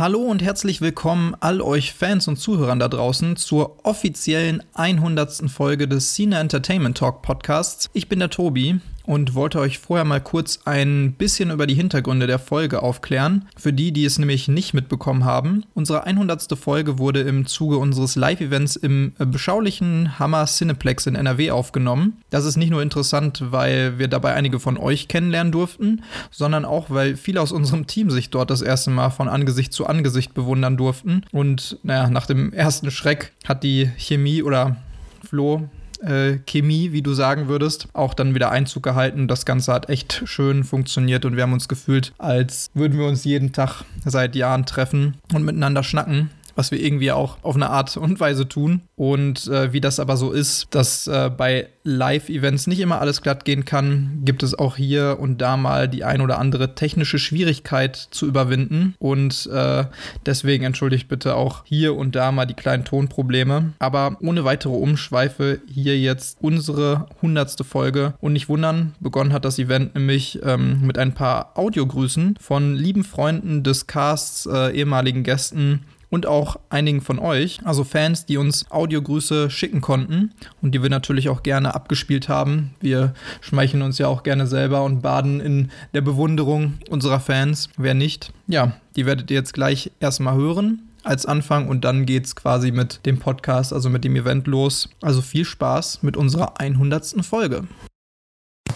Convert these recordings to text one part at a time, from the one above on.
Hallo und herzlich willkommen all euch Fans und Zuhörern da draußen zur offiziellen 100. Folge des Cine Entertainment Talk Podcasts. Ich bin der Tobi und wollte euch vorher mal kurz ein bisschen über die Hintergründe der Folge aufklären. Für die, die es nämlich nicht mitbekommen haben. Unsere 100. Folge wurde im Zuge unseres Live-Events im beschaulichen Hammer Cineplex in NRW aufgenommen. Das ist nicht nur interessant, weil wir dabei einige von euch kennenlernen durften, sondern auch, weil viele aus unserem Team sich dort das erste Mal von Angesicht zu Angesicht bewundern durften. Und naja, nach dem ersten Schreck hat die Chemie oder Flo äh, Chemie, wie du sagen würdest, auch dann wieder Einzug gehalten. Das Ganze hat echt schön funktioniert und wir haben uns gefühlt, als würden wir uns jeden Tag seit Jahren treffen und miteinander schnacken was wir irgendwie auch auf eine Art und Weise tun. Und äh, wie das aber so ist, dass äh, bei Live-Events nicht immer alles glatt gehen kann, gibt es auch hier und da mal die ein oder andere technische Schwierigkeit zu überwinden. Und äh, deswegen entschuldigt bitte auch hier und da mal die kleinen Tonprobleme. Aber ohne weitere Umschweife hier jetzt unsere hundertste Folge. Und nicht wundern, begonnen hat das Event nämlich ähm, mit ein paar Audiogrüßen von lieben Freunden des Casts, äh, ehemaligen Gästen und auch einigen von euch, also Fans, die uns Audiogrüße schicken konnten und die wir natürlich auch gerne abgespielt haben. Wir schmeicheln uns ja auch gerne selber und baden in der Bewunderung unserer Fans. Wer nicht? Ja, die werdet ihr jetzt gleich erstmal hören als Anfang und dann geht es quasi mit dem Podcast, also mit dem Event los. Also viel Spaß mit unserer 100. Folge.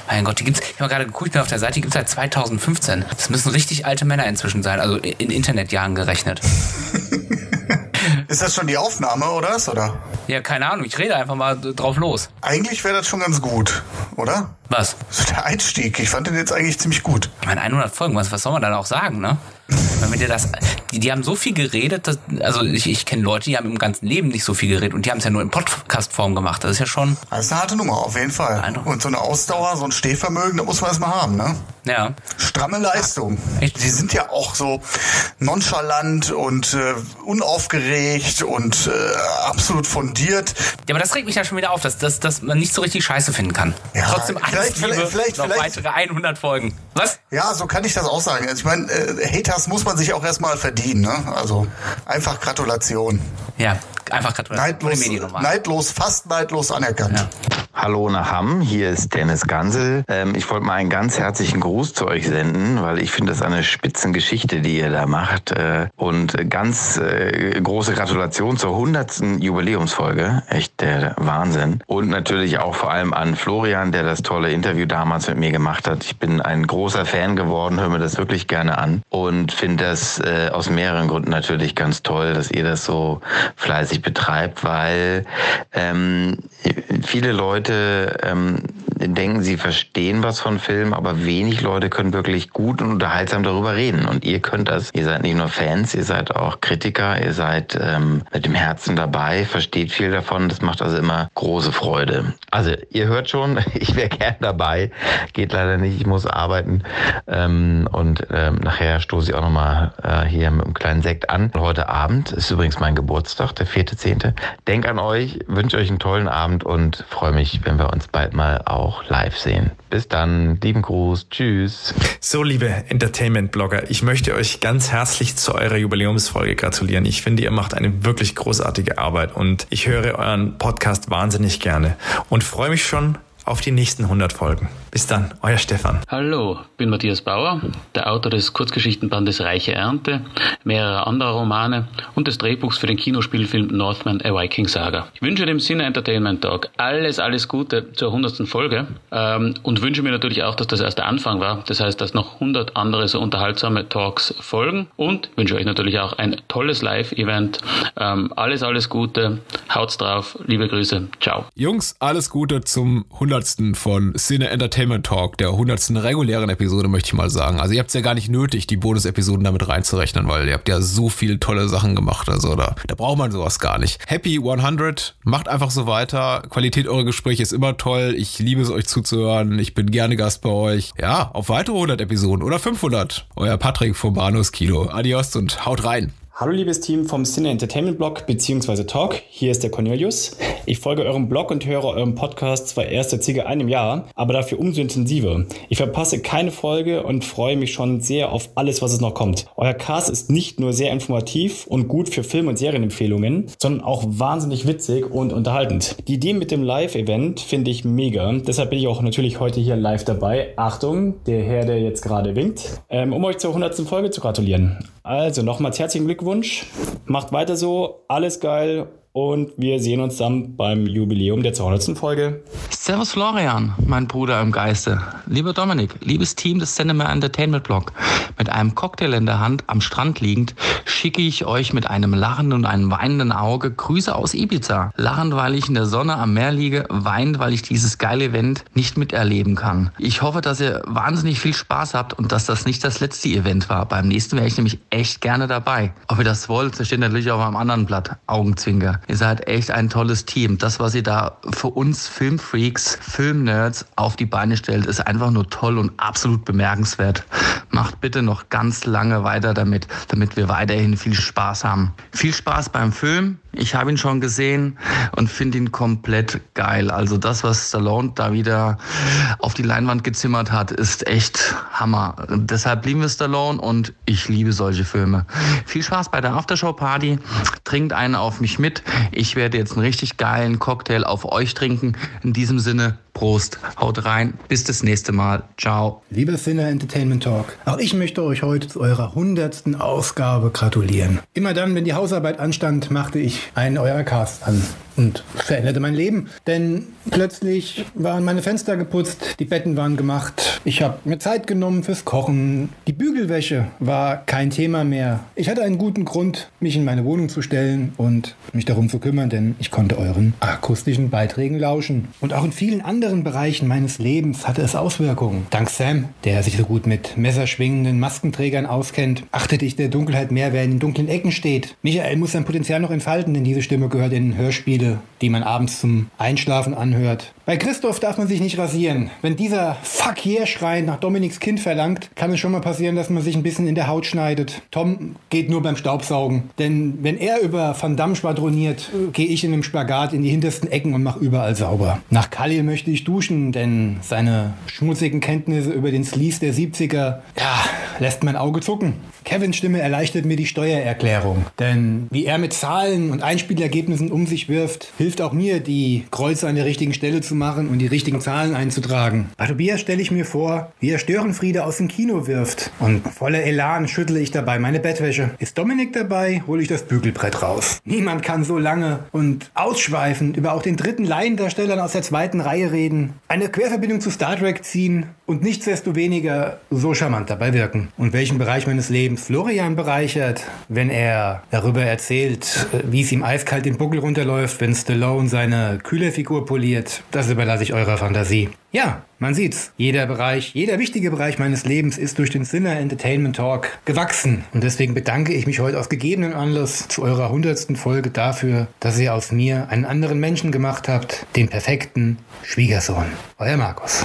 Mein Gott, die gibt's. Ich habe gerade geguckt, ich bin auf der Seite, die gibt's seit 2015. Das müssen richtig alte Männer inzwischen sein, also in Internetjahren gerechnet. Ist das schon die Aufnahme oder was, oder? Ja, keine Ahnung. Ich rede einfach mal drauf los. Eigentlich wäre das schon ganz gut, oder? Was? So der Einstieg. Ich fand den jetzt eigentlich ziemlich gut. Ich meine, 100 Folgen, was, was soll man dann auch sagen, ne? Wenn dir das, die, die haben so viel geredet, dass, also ich, ich kenne Leute, die haben im ganzen Leben nicht so viel geredet und die haben es ja nur in Podcast-Form gemacht. Das ist ja schon. Das ist eine harte Nummer, auf jeden Fall. Eindruck. Und so eine Ausdauer, so ein Stehvermögen, da muss man erstmal haben, ne? Ja. Stramme Leistung. Echt? Die sind ja auch so nonchalant und äh, unaufgeregt und äh, absolut fundiert. Ja, aber das regt mich ja schon wieder auf, dass, dass, dass man nicht so richtig Scheiße finden kann. Ja, Trotzdem alles vielleicht, Liebe, vielleicht, noch vielleicht, weitere 100 Folgen. Was? Ja, so kann ich das auch sagen. Also ich meine, äh, Haters muss man sich auch erstmal verdienen. Ne? Also einfach Gratulation. Ja, einfach Gratulation. Neidlos, neidlos fast neidlos anerkannt. Ja. Hallo nach Hamm, hier ist Dennis Gansel. Ähm, ich wollte mal einen ganz herzlichen Gruß zu euch senden, weil ich finde das eine Spitzengeschichte, die ihr da macht. Äh, und ganz äh, große Gratulation zur 100. Jubiläumsfolge. Echt der Wahnsinn. Und natürlich auch vor allem an Florian, der das tolle Interview damals mit mir gemacht hat. Ich bin ein großer Fan geworden, höre mir das wirklich gerne an und finde das äh, aus mehreren Gründen natürlich ganz toll, dass ihr das so fleißig betreibt, weil ähm, viele Leute Leute ähm, denken, sie verstehen was von Film, aber wenig Leute können wirklich gut und unterhaltsam darüber reden. Und ihr könnt das. Ihr seid nicht nur Fans, ihr seid auch Kritiker, ihr seid ähm, mit dem Herzen dabei, versteht viel davon. Das macht also immer große Freude. Also ihr hört schon, ich wäre gern dabei. Geht leider nicht, ich muss arbeiten. Ähm, und ähm, nachher stoße ich auch nochmal äh, hier mit einem kleinen Sekt an. Heute Abend ist übrigens mein Geburtstag, der 4.10. Denk an euch, wünsche euch einen tollen Abend und freue mich, wenn wir uns bald mal auch live sehen. Bis dann, lieben Gruß, tschüss. So, liebe Entertainment-Blogger, ich möchte euch ganz herzlich zu eurer Jubiläumsfolge gratulieren. Ich finde, ihr macht eine wirklich großartige Arbeit und ich höre euren Podcast wahnsinnig gerne und freue mich schon auf die nächsten 100 Folgen. Bis dann, euer Stefan. Hallo, bin Matthias Bauer, der Autor des Kurzgeschichtenbandes Reiche Ernte, mehrerer anderer Romane und des Drehbuchs für den Kinospielfilm Northman A Viking Saga. Ich wünsche dem Cine Entertainment Talk alles, alles Gute zur 100. Folge ähm, und wünsche mir natürlich auch, dass das erst der Anfang war. Das heißt, dass noch 100 andere so unterhaltsame Talks folgen und wünsche euch natürlich auch ein tolles Live-Event. Ähm, alles, alles Gute. Haut's drauf. Liebe Grüße. Ciao. Jungs, alles Gute zum 100. von Cine Entertainment Entertainment Talk, der 100. regulären Episode, möchte ich mal sagen. Also ihr habt es ja gar nicht nötig, die Bonus-Episoden damit reinzurechnen, weil ihr habt ja so viele tolle Sachen gemacht. Also da, da braucht man sowas gar nicht. Happy 100, macht einfach so weiter. Qualität eurer Gespräche ist immer toll. Ich liebe es, euch zuzuhören. Ich bin gerne Gast bei euch. Ja, auf weitere 100 Episoden oder 500. Euer Patrick vom Bahnhofs Kino. Adios und haut rein. Hallo liebes Team vom Cine Entertainment Blog bzw. Talk, hier ist der Cornelius. Ich folge eurem Blog und höre euren Podcast zwar erst seit circa einem Jahr, aber dafür umso intensiver. Ich verpasse keine Folge und freue mich schon sehr auf alles, was es noch kommt. Euer Cast ist nicht nur sehr informativ und gut für Film- und Serienempfehlungen, sondern auch wahnsinnig witzig und unterhaltend. Die Idee mit dem Live-Event finde ich mega. Deshalb bin ich auch natürlich heute hier live dabei. Achtung, der Herr, der jetzt gerade winkt, ähm, um euch zur 100. Folge zu gratulieren. Also nochmals herzlichen Glückwunsch. Macht weiter so. Alles geil und wir sehen uns dann beim Jubiläum der 200. Folge. Servus Florian, mein Bruder im Geiste. Lieber Dominik, liebes Team des Cinema Entertainment Blog, mit einem Cocktail in der Hand am Strand liegend, schicke ich euch mit einem lachenden und einem weinenden Auge Grüße aus Ibiza. Lachend, weil ich in der Sonne am Meer liege, weinend, weil ich dieses geile Event nicht miterleben kann. Ich hoffe, dass ihr wahnsinnig viel Spaß habt und dass das nicht das letzte Event war. Beim nächsten wäre ich nämlich echt gerne dabei. Ob ihr das wollt, das steht natürlich auf einem anderen Blatt. Augenzwinker. Ihr seid echt ein tolles Team. Das, was ihr da für uns Filmfreaks, Filmnerds auf die Beine stellt, ist einfach nur toll und absolut bemerkenswert. Macht bitte noch ganz lange weiter damit, damit wir weiterhin viel Spaß haben. Viel Spaß beim Film. Ich habe ihn schon gesehen und finde ihn komplett geil. Also das, was Stallone da wieder auf die Leinwand gezimmert hat, ist echt Hammer. Deshalb lieben wir Stallone und ich liebe solche Filme. Viel Spaß bei der Aftershow-Party. Trinkt einen auf mich mit. Ich werde jetzt einen richtig geilen Cocktail auf euch trinken. In diesem Sinne, Prost, haut rein, bis das nächste Mal. Ciao. Lieber Sinner Entertainment Talk, auch ich möchte euch heute zu eurer hundertsten Ausgabe gratulieren. Immer dann, wenn die Hausarbeit anstand, machte ich einen eurer Cast an und veränderte mein Leben. Denn plötzlich waren meine Fenster geputzt, die Betten waren gemacht, ich habe mir Zeit genommen fürs Kochen, die Bügelwäsche war kein Thema mehr. Ich hatte einen guten Grund, mich in meine Wohnung zu stellen und mich darum zu kümmern, denn ich konnte euren akustischen Beiträgen lauschen. Und auch in vielen anderen Bereichen meines Lebens hatte es Auswirkungen. Dank Sam, der sich so gut mit messerschwingenden Maskenträgern auskennt, achtete ich der Dunkelheit mehr, wer in den dunklen Ecken steht. Michael muss sein Potenzial noch entfalten, denn diese Stimme gehört in Hörspiele, die man abends zum Einschlafen anhört. Bei Christoph darf man sich nicht rasieren. Wenn dieser Fuck yeah Schrei nach Dominiks Kind verlangt, kann es schon mal passieren, dass man sich ein bisschen in der Haut schneidet. Tom geht nur beim Staubsaugen. Denn wenn er über Van Damme schwadroniert, gehe ich in einem Spagat in die hintersten Ecken und mache überall sauber. Nach Khalil möchte ich duschen, denn seine schmutzigen Kenntnisse über den Sleaze der 70er, ja, lässt mein Auge zucken. Kevins Stimme erleichtert mir die Steuererklärung. Denn wie er mit Zahlen und Einspielergebnissen um sich wirft, hilft auch mir, die Kreuze an der richtigen Stelle zu machen und die richtigen Zahlen einzutragen. Bei Tobias stelle ich mir vor, wie er Störenfriede aus dem Kino wirft. Und voller Elan schüttle ich dabei meine Bettwäsche. Ist Dominik dabei, hole ich das Bügelbrett raus. Niemand kann so lange und ausschweifend über auch den dritten Laiendarstellern aus der zweiten Reihe reden, eine Querverbindung zu Star Trek ziehen und nichtsdestoweniger so charmant dabei wirken. Und welchen Bereich meines Lebens Florian bereichert, wenn er darüber erzählt, wie es ihm eiskalt den Buckel runterläuft, wenn Stallone seine Kühlerfigur poliert, das überlasse ich eurer Fantasie. Ja, man sieht's. Jeder Bereich, jeder wichtige Bereich meines Lebens ist durch den Sinner Entertainment Talk gewachsen. Und deswegen bedanke ich mich heute aus gegebenem Anlass zu eurer hundertsten Folge dafür, dass ihr aus mir einen anderen Menschen gemacht habt, den perfekten Schwiegersohn. Euer Markus.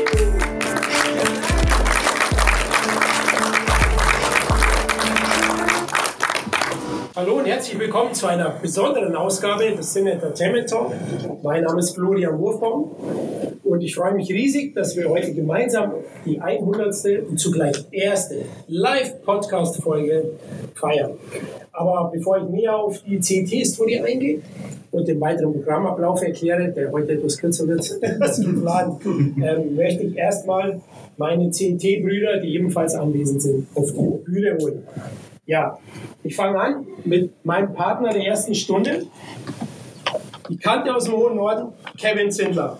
Hallo und herzlich willkommen zu einer besonderen Ausgabe des Sin Entertainment Talk. Mein Name ist Florian Wurfbaum und ich freue mich riesig, dass wir heute gemeinsam die 100. und zugleich erste Live-Podcast-Folge feiern. Aber bevor ich näher auf die CT-Story eingehe und den weiteren Programmablauf erkläre, der heute etwas kürzer wird als geplant, ähm, möchte ich erstmal meine CT-Brüder, die ebenfalls anwesend sind, auf die Bühne holen. Ja, ich fange an mit meinem Partner der ersten Stunde. Die Kante aus dem hohen Norden, Kevin Zindler.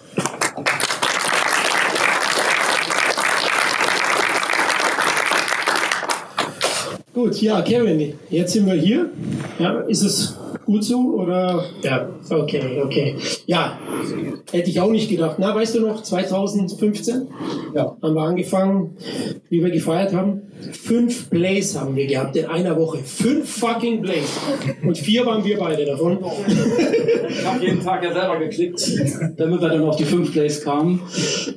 Gut, ja, Kevin, jetzt sind wir hier. Ja, ist es gut so oder? Ja, okay, okay. Ja, hätte ich auch nicht gedacht. Na, weißt du noch, 2015 ja. haben wir angefangen, wie wir gefeiert haben. Fünf Plays haben wir gehabt in einer Woche. Fünf fucking Plays. Und vier waren wir beide davon. Ich habe jeden Tag ja selber geklickt, damit wir dann auf die fünf Plays kamen.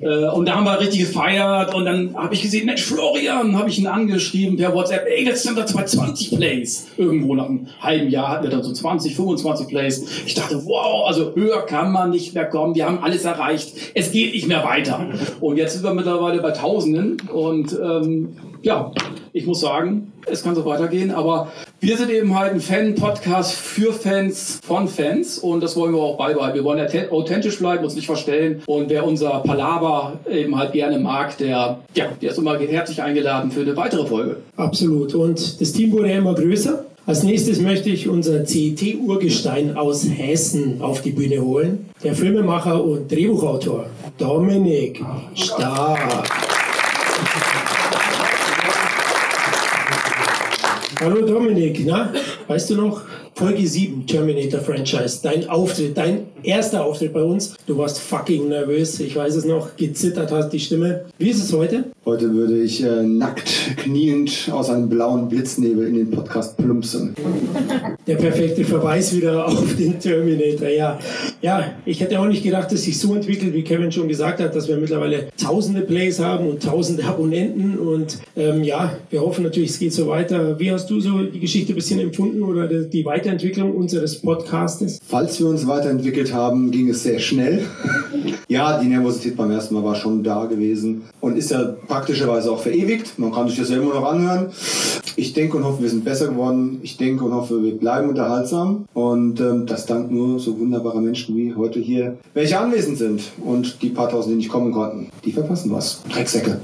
Äh, und da haben wir richtig gefeiert und dann habe ich gesehen, Mensch, Florian, habe ich ihn angeschrieben per WhatsApp, ey, jetzt sind wir bei 20 Plays. Irgendwo nach einem halben Jahr hatten wir dann so 20, 25 Plays. Ich dachte, wow, also höher kann man nicht mehr kommen. Wir haben alles erreicht. Es geht nicht mehr weiter. Und jetzt sind wir mittlerweile bei Tausenden und ähm, ja, ich muss sagen, es kann so weitergehen, aber wir sind eben halt ein Fan-Podcast für Fans von Fans und das wollen wir auch beibehalten. Wir wollen authentisch bleiben, uns nicht verstellen und wer unser Palaver eben halt gerne mag, der, ja, der ist immer herzlich eingeladen für eine weitere Folge. Absolut. Und das Team wurde immer größer. Als nächstes möchte ich unser CET-Urgestein aus Hessen auf die Bühne holen. Der Filmemacher und Drehbuchautor Dominik Stark. Hallo Dominik, na? Weißt du noch? Folge 7, Terminator Franchise. Dein Auftritt, dein erster Auftritt bei uns. Du warst fucking nervös. Ich weiß es noch. Gezittert hast die Stimme. Wie ist es heute? Heute würde ich äh, nackt, kniend aus einem blauen Blitznebel in den Podcast plumpsen. Der perfekte Verweis wieder auf den Terminator. Ja, ja ich hätte auch nicht gedacht, dass sich so entwickelt, wie Kevin schon gesagt hat, dass wir mittlerweile tausende Plays haben und tausende Abonnenten. Und ähm, ja, wir hoffen natürlich, es geht so weiter. Wie hast du so die Geschichte ein bisschen empfunden oder die Weiterentwicklung unseres Podcastes? Falls wir uns weiterentwickelt haben, ging es sehr schnell. ja, die Nervosität beim ersten Mal war schon da gewesen und ist ja praktischerweise auch verewigt. Man kann sich das ja immer noch anhören. Ich denke und hoffe, wir sind besser geworden. Ich denke und hoffe, wir bleiben unterhaltsam. Und ähm, das dank nur so wunderbarer Menschen wie heute hier, welche anwesend sind. Und die paar tausend, die nicht kommen konnten, die verpassen was. Drecksäcke.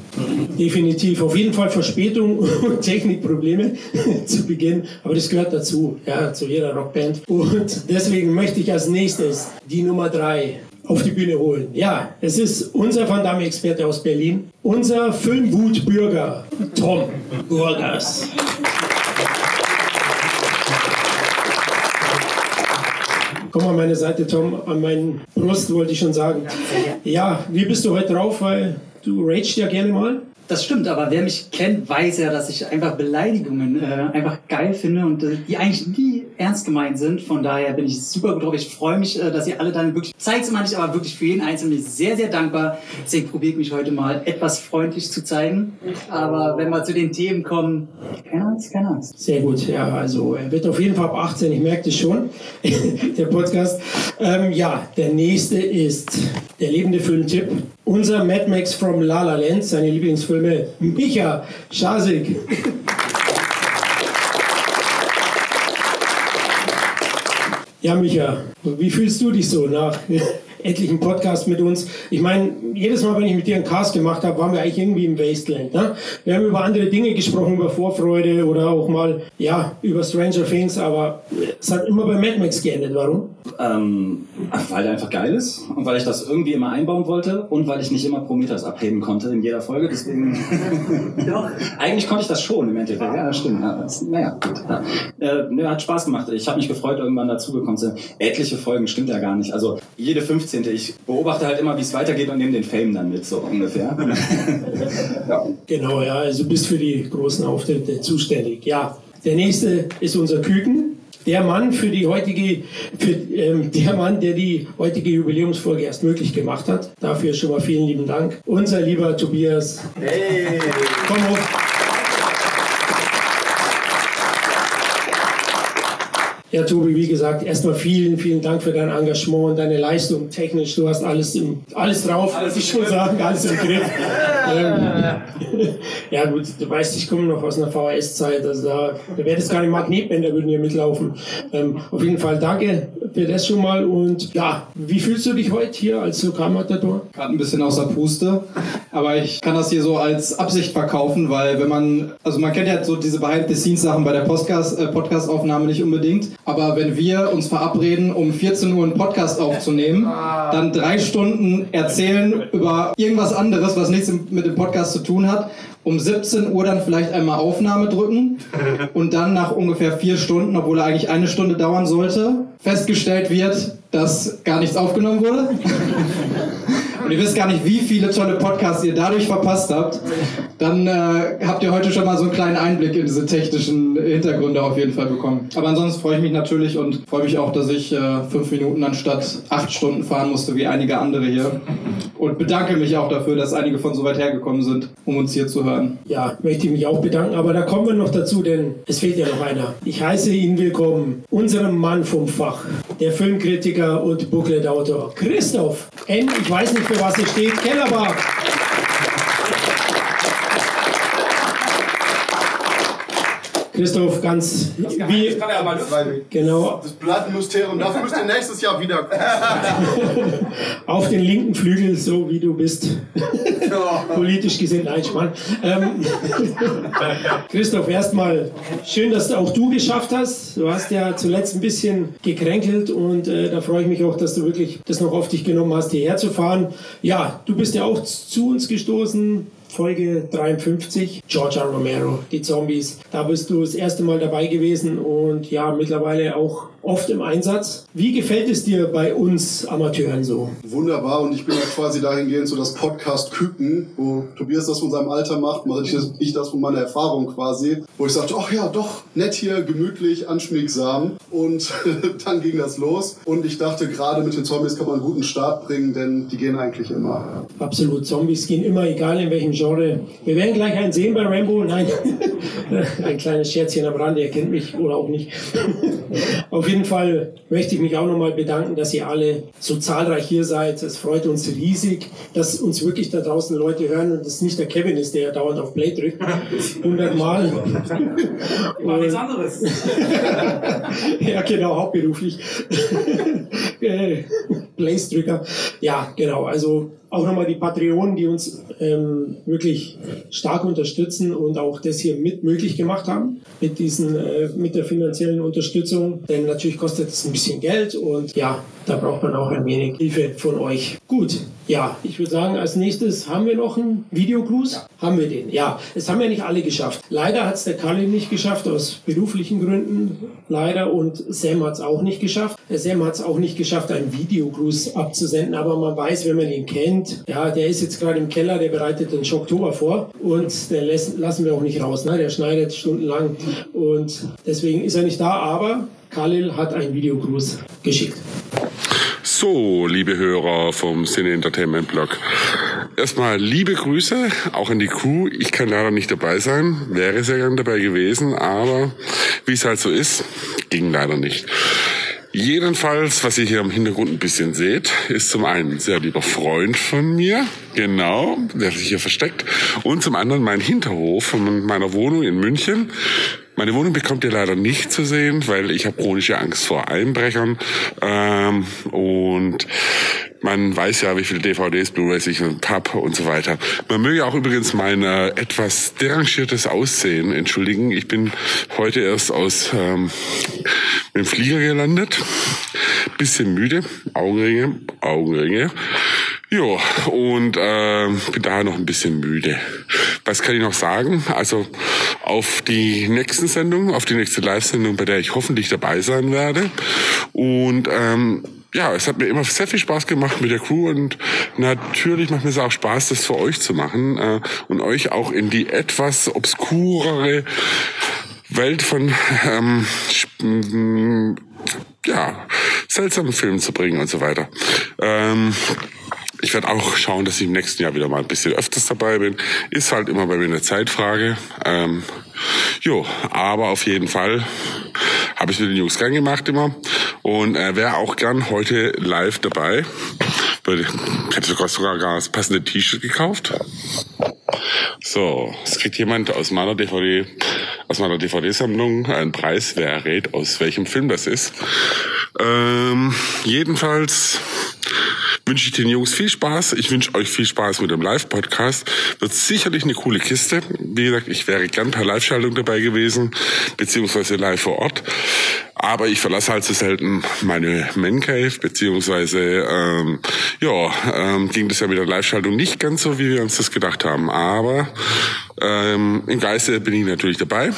Definitiv. Auf jeden Fall Verspätung und Technikprobleme zu Beginn. Aber das gehört dazu, ja, zu jeder Rockband. Und deswegen möchte ich als nächstes die Nummer drei auf die Bühne holen. Ja, es ist unser Van Damme-Experte aus Berlin, unser Filmwutbürger Tom Burgers. Komm an meine Seite, Tom, an meinen Brust wollte ich schon sagen. Ja, wie bist du heute drauf? Weil du ragest ja gerne mal. Das stimmt, aber wer mich kennt, weiß ja, dass ich einfach Beleidigungen äh, einfach geil finde und äh, die eigentlich nie ernst gemeint sind. Von daher bin ich super gut drauf. Ich freue mich, äh, dass ihr alle dann wirklich, zeigt es immer nicht, aber wirklich für jeden Einzelnen sehr, sehr dankbar. Deswegen probiere ich mich heute mal etwas freundlich zu zeigen. Aber wenn wir zu den Themen kommen, keine Angst, keine Angst. Sehr gut, ja, also er wird auf jeden Fall ab 18, ich merke das schon, der Podcast. Ähm, ja, der nächste ist der lebende Filmtipp. Unser Mad Max from La La Land, seine Lieblingsfilme, Micha Schasik. Ja, Micha, wie fühlst du dich so nach etlichen Podcasts mit uns. Ich meine, jedes Mal, wenn ich mit dir einen Cast gemacht habe, waren wir eigentlich irgendwie im Wasteland. Ne? Wir haben über andere Dinge gesprochen, über Vorfreude oder auch mal, ja, über Stranger Things, aber es hat immer bei Mad Max geendet. Warum? Ähm, weil der einfach geil ist und weil ich das irgendwie immer einbauen wollte und weil ich nicht immer Prometheus abheben konnte in jeder Folge. Deswegen. Doch. Eigentlich konnte ich das schon im Endeffekt. Ja, das stimmt. Ja, das, naja, gut. Ja. Äh, ne, hat Spaß gemacht. Ich habe mich gefreut, irgendwann dazugekommen zu sein. Etliche Folgen stimmt ja gar nicht. Also jede 15 ich beobachte halt immer, wie es weitergeht und nehme den Fame dann mit, so ungefähr. ja. Genau, ja, also bist für die großen Auftritte zuständig. Ja, der nächste ist unser Küken. Der Mann für die heutige, für, ähm, der Mann, der die heutige Jubiläumsfolge erst möglich gemacht hat. Dafür schon mal vielen lieben Dank. Unser lieber Tobias. Hey! Komm hoch. Ja, Tobi, wie gesagt, erstmal vielen, vielen Dank für dein Engagement und deine Leistung. Technisch, du hast alles, im, alles drauf, alles muss ich schon sagen, alles im Griff. ähm, ja gut, du weißt, ich komme noch aus einer VHS-Zeit, also da, da wäre das gar nicht Magnetbänder würden hier mitlaufen. Ähm, auf jeden Fall danke für das schon mal und ja, wie fühlst du dich heute hier als Lokalmatador? Gerade ein bisschen außer Puste, aber ich kann das hier so als Absicht verkaufen, weil wenn man, also man kennt ja so diese Behind-the-Scenes-Sachen bei der Podcast, äh, Podcast-Aufnahme nicht unbedingt, aber wenn wir uns verabreden, um 14 Uhr einen Podcast aufzunehmen, dann drei Stunden erzählen über irgendwas anderes, was nichts mit dem Podcast zu tun hat um 17 Uhr dann vielleicht einmal Aufnahme drücken und dann nach ungefähr vier Stunden, obwohl er eigentlich eine Stunde dauern sollte, festgestellt wird, dass gar nichts aufgenommen wurde. Und ihr wisst gar nicht, wie viele tolle Podcasts ihr dadurch verpasst habt. Dann äh, habt ihr heute schon mal so einen kleinen Einblick in diese technischen Hintergründe auf jeden Fall bekommen. Aber ansonsten freue ich mich natürlich und freue mich auch, dass ich äh, fünf Minuten anstatt acht Stunden fahren musste, wie einige andere hier. Und bedanke mich auch dafür, dass einige von so weit hergekommen sind, um uns hier zu hören. Ja, möchte ich mich auch bedanken, aber da kommen wir noch dazu, denn es fehlt ja noch einer. Ich heiße ihn willkommen, unserem Mann vom Fach, der Filmkritiker und Booklet-Autor, Christoph N. Ich weiß nicht, für was er steht, Kellerbach. Christoph, ganz wie, genau Das bleibt ein Mysterium. Dafür müsst ihr nächstes Jahr wieder. auf den linken Flügel, so wie du bist. Politisch gesehen, nein, Schmarrn. Ähm, Christoph, erstmal schön, dass auch du geschafft hast. Du hast ja zuletzt ein bisschen gekränkelt und äh, da freue ich mich auch, dass du wirklich das noch auf dich genommen hast, hierher zu fahren. Ja, du bist ja auch zu uns gestoßen. Folge 53, George R. Romero, die Zombies. Da bist du das erste Mal dabei gewesen und ja, mittlerweile auch oft im Einsatz. Wie gefällt es dir bei uns Amateuren so? Wunderbar. Und ich bin ja quasi dahingehend so das Podcast Küken, wo Tobias das von seinem Alter macht, mache ich das, ich das von meiner Erfahrung quasi, wo ich sagte, ach ja, doch, nett hier, gemütlich, anschmiegsam. Und dann ging das los. Und ich dachte, gerade mit den Zombies kann man einen guten Start bringen, denn die gehen eigentlich immer. Absolut, Zombies gehen immer, egal in welchem Genre. Wir werden gleich einen sehen bei Rambo. Nein, ein kleines Scherzchen am Rande, er kennt mich oder auch nicht. Auf jeden Fall möchte ich mich auch nochmal bedanken, dass ihr alle so zahlreich hier seid. Es freut uns riesig, dass uns wirklich da draußen Leute hören und es nicht der Kevin ist, der ja dauernd auf Play drückt. 100 Mal. War nichts anderes. ja, genau, hauptberuflich. Äh, Blaze-Drücker. Ja, genau. Also auch nochmal die Patreonen, die uns ähm, wirklich stark unterstützen und auch das hier mit möglich gemacht haben mit diesen äh, mit der finanziellen Unterstützung. Denn natürlich kostet es ein bisschen Geld und ja, da braucht man auch ein wenig Hilfe von euch. Gut, ja, ich würde sagen, als nächstes haben wir noch einen Videogruß. Ja. Haben wir den? Ja, es haben ja nicht alle geschafft. Leider hat es der Kalle nicht geschafft, aus beruflichen Gründen. Leider. Und Sam hat es auch nicht geschafft. Der Sam hat es auch nicht geschafft, einen Videogruß abzusenden. Aber man weiß, wenn man ihn kennt, ja, der ist jetzt gerade im Keller, der bereitet den Oktober vor. Und lässt, lassen wir auch nicht raus. Ne? Der schneidet stundenlang. Und deswegen ist er nicht da. Aber Khalil hat einen Videogruß geschickt. So, liebe Hörer vom Cine Entertainment Blog. Erstmal liebe Grüße, auch an die Crew. Ich kann leider nicht dabei sein, wäre sehr gern dabei gewesen, aber wie es halt so ist, ging leider nicht. Jedenfalls, was ihr hier im Hintergrund ein bisschen seht, ist zum einen ein sehr lieber Freund von mir, genau, der sich hier versteckt, und zum anderen mein Hinterhof von meiner Wohnung in München. Meine Wohnung bekommt ihr leider nicht zu sehen, weil ich habe chronische Angst vor Einbrechern ähm, und man weiß ja, wie viele DVDs, Blu-rays ich hab und so weiter. Man möge auch übrigens mein äh, etwas derangiertes Aussehen entschuldigen. Ich bin heute erst aus ähm, dem Flieger gelandet, bisschen müde, Augenringe, Augenringe. Ja, und äh, bin daher noch ein bisschen müde. Was kann ich noch sagen? Also auf die nächsten Sendungen, auf die nächste Live-Sendung, bei der ich hoffentlich dabei sein werde. Und ähm, ja, es hat mir immer sehr viel Spaß gemacht mit der Crew und natürlich macht mir es auch Spaß, das für euch zu machen äh, und euch auch in die etwas obskurere Welt von ähm, ja, seltsamen Filmen zu bringen und so weiter. Ähm, ich werde auch schauen, dass ich im nächsten Jahr wieder mal ein bisschen öfters dabei bin. Ist halt immer bei mir eine Zeitfrage. Ähm, jo, aber auf jeden Fall habe ich mit den Jungs gern gemacht immer und äh, wäre auch gern heute live dabei. Ich hätte sogar, sogar das passende T-Shirt gekauft. So, es kriegt jemand aus meiner DVD, aus meiner DVD-Sammlung einen Preis, wer errät, aus welchem Film das ist. Ähm, jedenfalls wünsche ich den Jungs viel Spaß. Ich wünsche euch viel Spaß mit dem Live-Podcast. Wird sicherlich eine coole Kiste. Wie gesagt, ich wäre gern per Live-Schaltung dabei gewesen, beziehungsweise live vor Ort. Aber ich verlasse halt so selten meine Man Cave, beziehungsweise ähm, ja, ähm, ging das ja mit der Live-Schaltung nicht ganz so, wie wir uns das gedacht haben. Aber ähm, im Geiste bin ich natürlich dabei.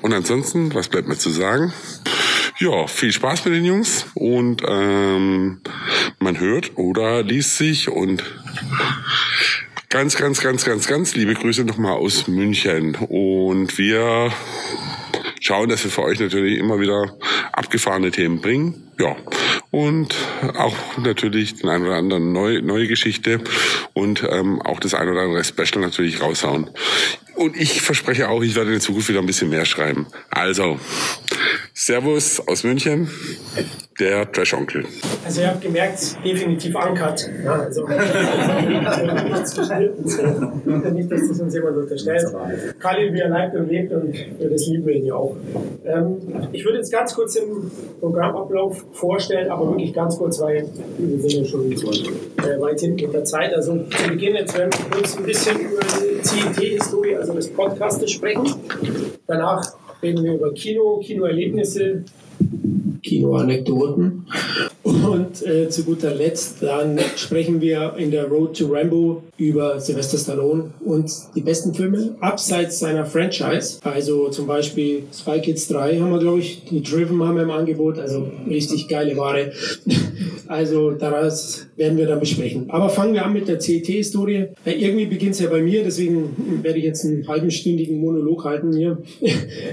Und ansonsten, was bleibt mir zu sagen? Ja, viel Spaß mit den Jungs und ähm, man hört oder liest sich und ganz, ganz, ganz, ganz, ganz liebe Grüße nochmal aus München und wir schauen, dass wir für euch natürlich immer wieder abgefahrene Themen bringen. Ja, und auch natürlich den ein oder anderen neue, neue Geschichte und ähm, auch das ein oder andere Special natürlich raushauen. Und ich verspreche auch, ich werde in Zukunft wieder ein bisschen mehr schreiben. Also, Servus aus München, der Trash-Onkel. Also ihr habt gemerkt, definitiv uncut. Ja, also, nichts geschnitten. Nicht, dass das uns jemand unterstellt. Khalil, wie er lebt und lebt und das lieben wir ihn ja auch. Ähm, ich würde jetzt ganz kurz den Programmablauf vorstellen, aber wirklich ganz kurz, weil wir sind ja schon äh, weit hinten mit der Zeit. Also zu Beginn jetzt werden wir kurz ein bisschen über die CIT-Historie, also des Podcastes sprechen. Danach reden wir über Kino, Kinoerlebnisse, Kinoanekdoten. Und äh, zu guter Letzt dann sprechen wir in der Road to Rambo über Sylvester Stallone und die besten Filme abseits seiner Franchise. Also zum Beispiel Spy Kids 3 haben wir, glaube ich, die Driven haben wir im Angebot, also richtig geile Ware. Also daraus werden wir dann besprechen. Aber fangen wir an mit der CET-Historie. Äh, irgendwie beginnt es ja bei mir, deswegen werde ich jetzt einen halbenstündigen Monolog halten hier.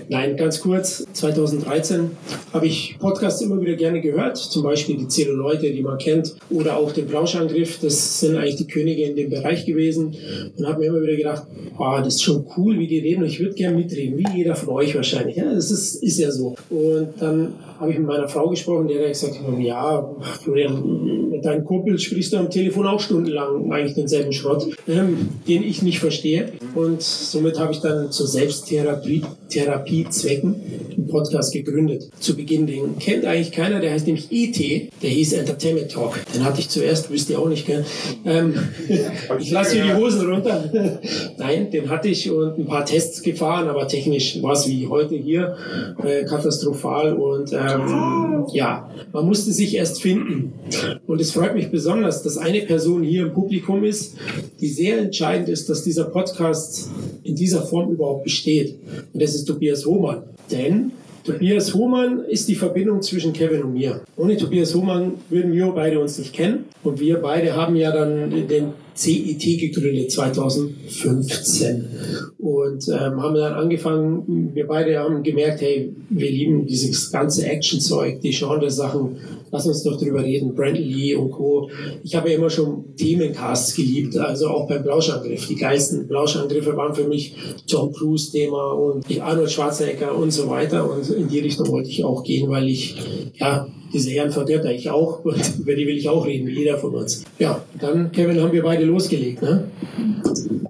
Nein, ganz kurz. 2013 habe ich Podcasts immer wieder gerne gehört, zum Beispiel die Zehn Leute, die man kennt, oder auch den Plauschangriff. Das sind eigentlich die Könige in dem Bereich gewesen. Und habe mir immer wieder gedacht, oh, das ist schon cool, wie die reden. Und ich würde gerne mitreden, wie jeder von euch wahrscheinlich. Ja, das ist, ist ja so. Und dann habe ich mit meiner Frau gesprochen, die hat gesagt, ja, Florian, mit deinem Kumpel sprichst du am Telefon auch stundenlang eigentlich denselben Schrott, ähm, den ich nicht verstehe. Und somit habe ich dann zur Selbsttherapie Therapie Zwecken einen Podcast gegründet. Zu Beginn, den kennt eigentlich keiner, der heißt nämlich ET, der hieß Entertainment Talk. Den hatte ich zuerst, wisst ihr auch nicht, gell? Ähm, ich lasse hier die Hosen runter. Nein, den hatte ich und ein paar Tests gefahren, aber technisch war es wie heute hier äh, katastrophal und ähm, ja, man musste sich erst finden. Und es freut mich besonders, dass eine Person hier im Publikum ist, die sehr entscheidend ist, dass dieser Podcast in dieser Form überhaupt besteht. Und das ist Tobias Hohmann. Denn Tobias Hohmann ist die Verbindung zwischen Kevin und mir. Ohne Tobias Hohmann würden wir beide uns nicht kennen. Und wir beide haben ja dann den CIT gegründet 2015 und ähm, haben dann angefangen, wir beide haben gemerkt, hey, wir lieben dieses ganze Action-Zeug, die Genre-Sachen, lass uns doch drüber reden, Brandon Lee und Co. Ich habe ja immer schon Themencasts geliebt, also auch beim Blauschangriff. Die geilsten Blauschangriffe waren für mich Tom Cruise-Thema und Arnold Schwarzenegger und so weiter und in die Richtung wollte ich auch gehen, weil ich, ja, diese Herren verdirbt ich auch und über die will ich auch reden, wie jeder von uns. Ja, dann, Kevin, haben wir beide losgelegt, ne?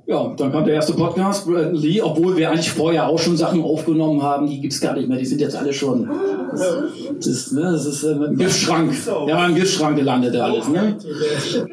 Ja, dann kam der erste Podcast, Brandon Lee, obwohl wir eigentlich vorher auch schon Sachen aufgenommen haben, die gibt's gar nicht mehr, die sind jetzt alle schon. Das ist, ne, das ist äh, Giftschrank. Ja, im Giftschrank gelandet alles. Ne?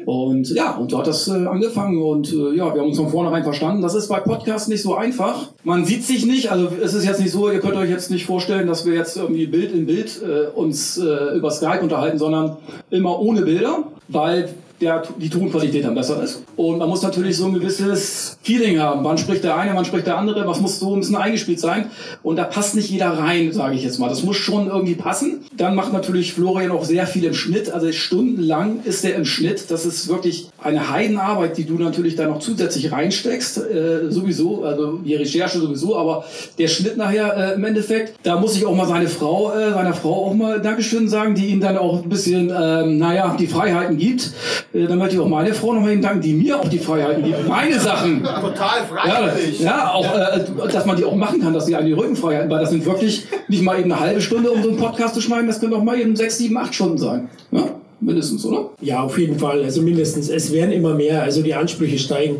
Und ja, und so hat das äh, angefangen und äh, ja, wir haben uns von vornherein verstanden. Das ist bei Podcasts nicht so einfach. Man sieht sich nicht, also es ist jetzt nicht so, ihr könnt euch jetzt nicht vorstellen, dass wir jetzt irgendwie Bild in Bild äh, uns äh, über Skype unterhalten, sondern immer ohne Bilder, weil der, die Tonqualität dann besser ist. Und man muss natürlich so ein gewisses Feeling haben. Wann spricht der eine, wann spricht der andere, was muss so ein bisschen eingespielt sein. Und da passt nicht jeder rein, sage ich jetzt mal. Das muss schon irgendwie passen. Dann macht natürlich Florian auch sehr viel im Schnitt. Also stundenlang ist der im Schnitt. Das ist wirklich eine Heidenarbeit, die du natürlich da noch zusätzlich reinsteckst. Äh, sowieso, also die Recherche sowieso, aber der Schnitt nachher äh, im Endeffekt, da muss ich auch mal seine Frau, äh, seiner Frau auch mal Dankeschön sagen, die ihm dann auch ein bisschen, ähm, naja, die Freiheiten gibt. Äh, dann möchte ich auch meine Frau noch mal eben danken, die mir auch die Freiheiten gibt. Meine Sachen. Total freiwillig. Ja, ja auch, äh, dass man die auch machen kann, dass die einen die Rückenfreiheiten, weil das sind wirklich nicht mal eben eine halbe Stunde, um so einen Podcast zu schneiden, das können auch mal eben sechs, sieben, acht Stunden sein. Ja? Mindestens, oder? Ja, auf jeden Fall. Also mindestens. Es werden immer mehr. Also die Ansprüche steigen.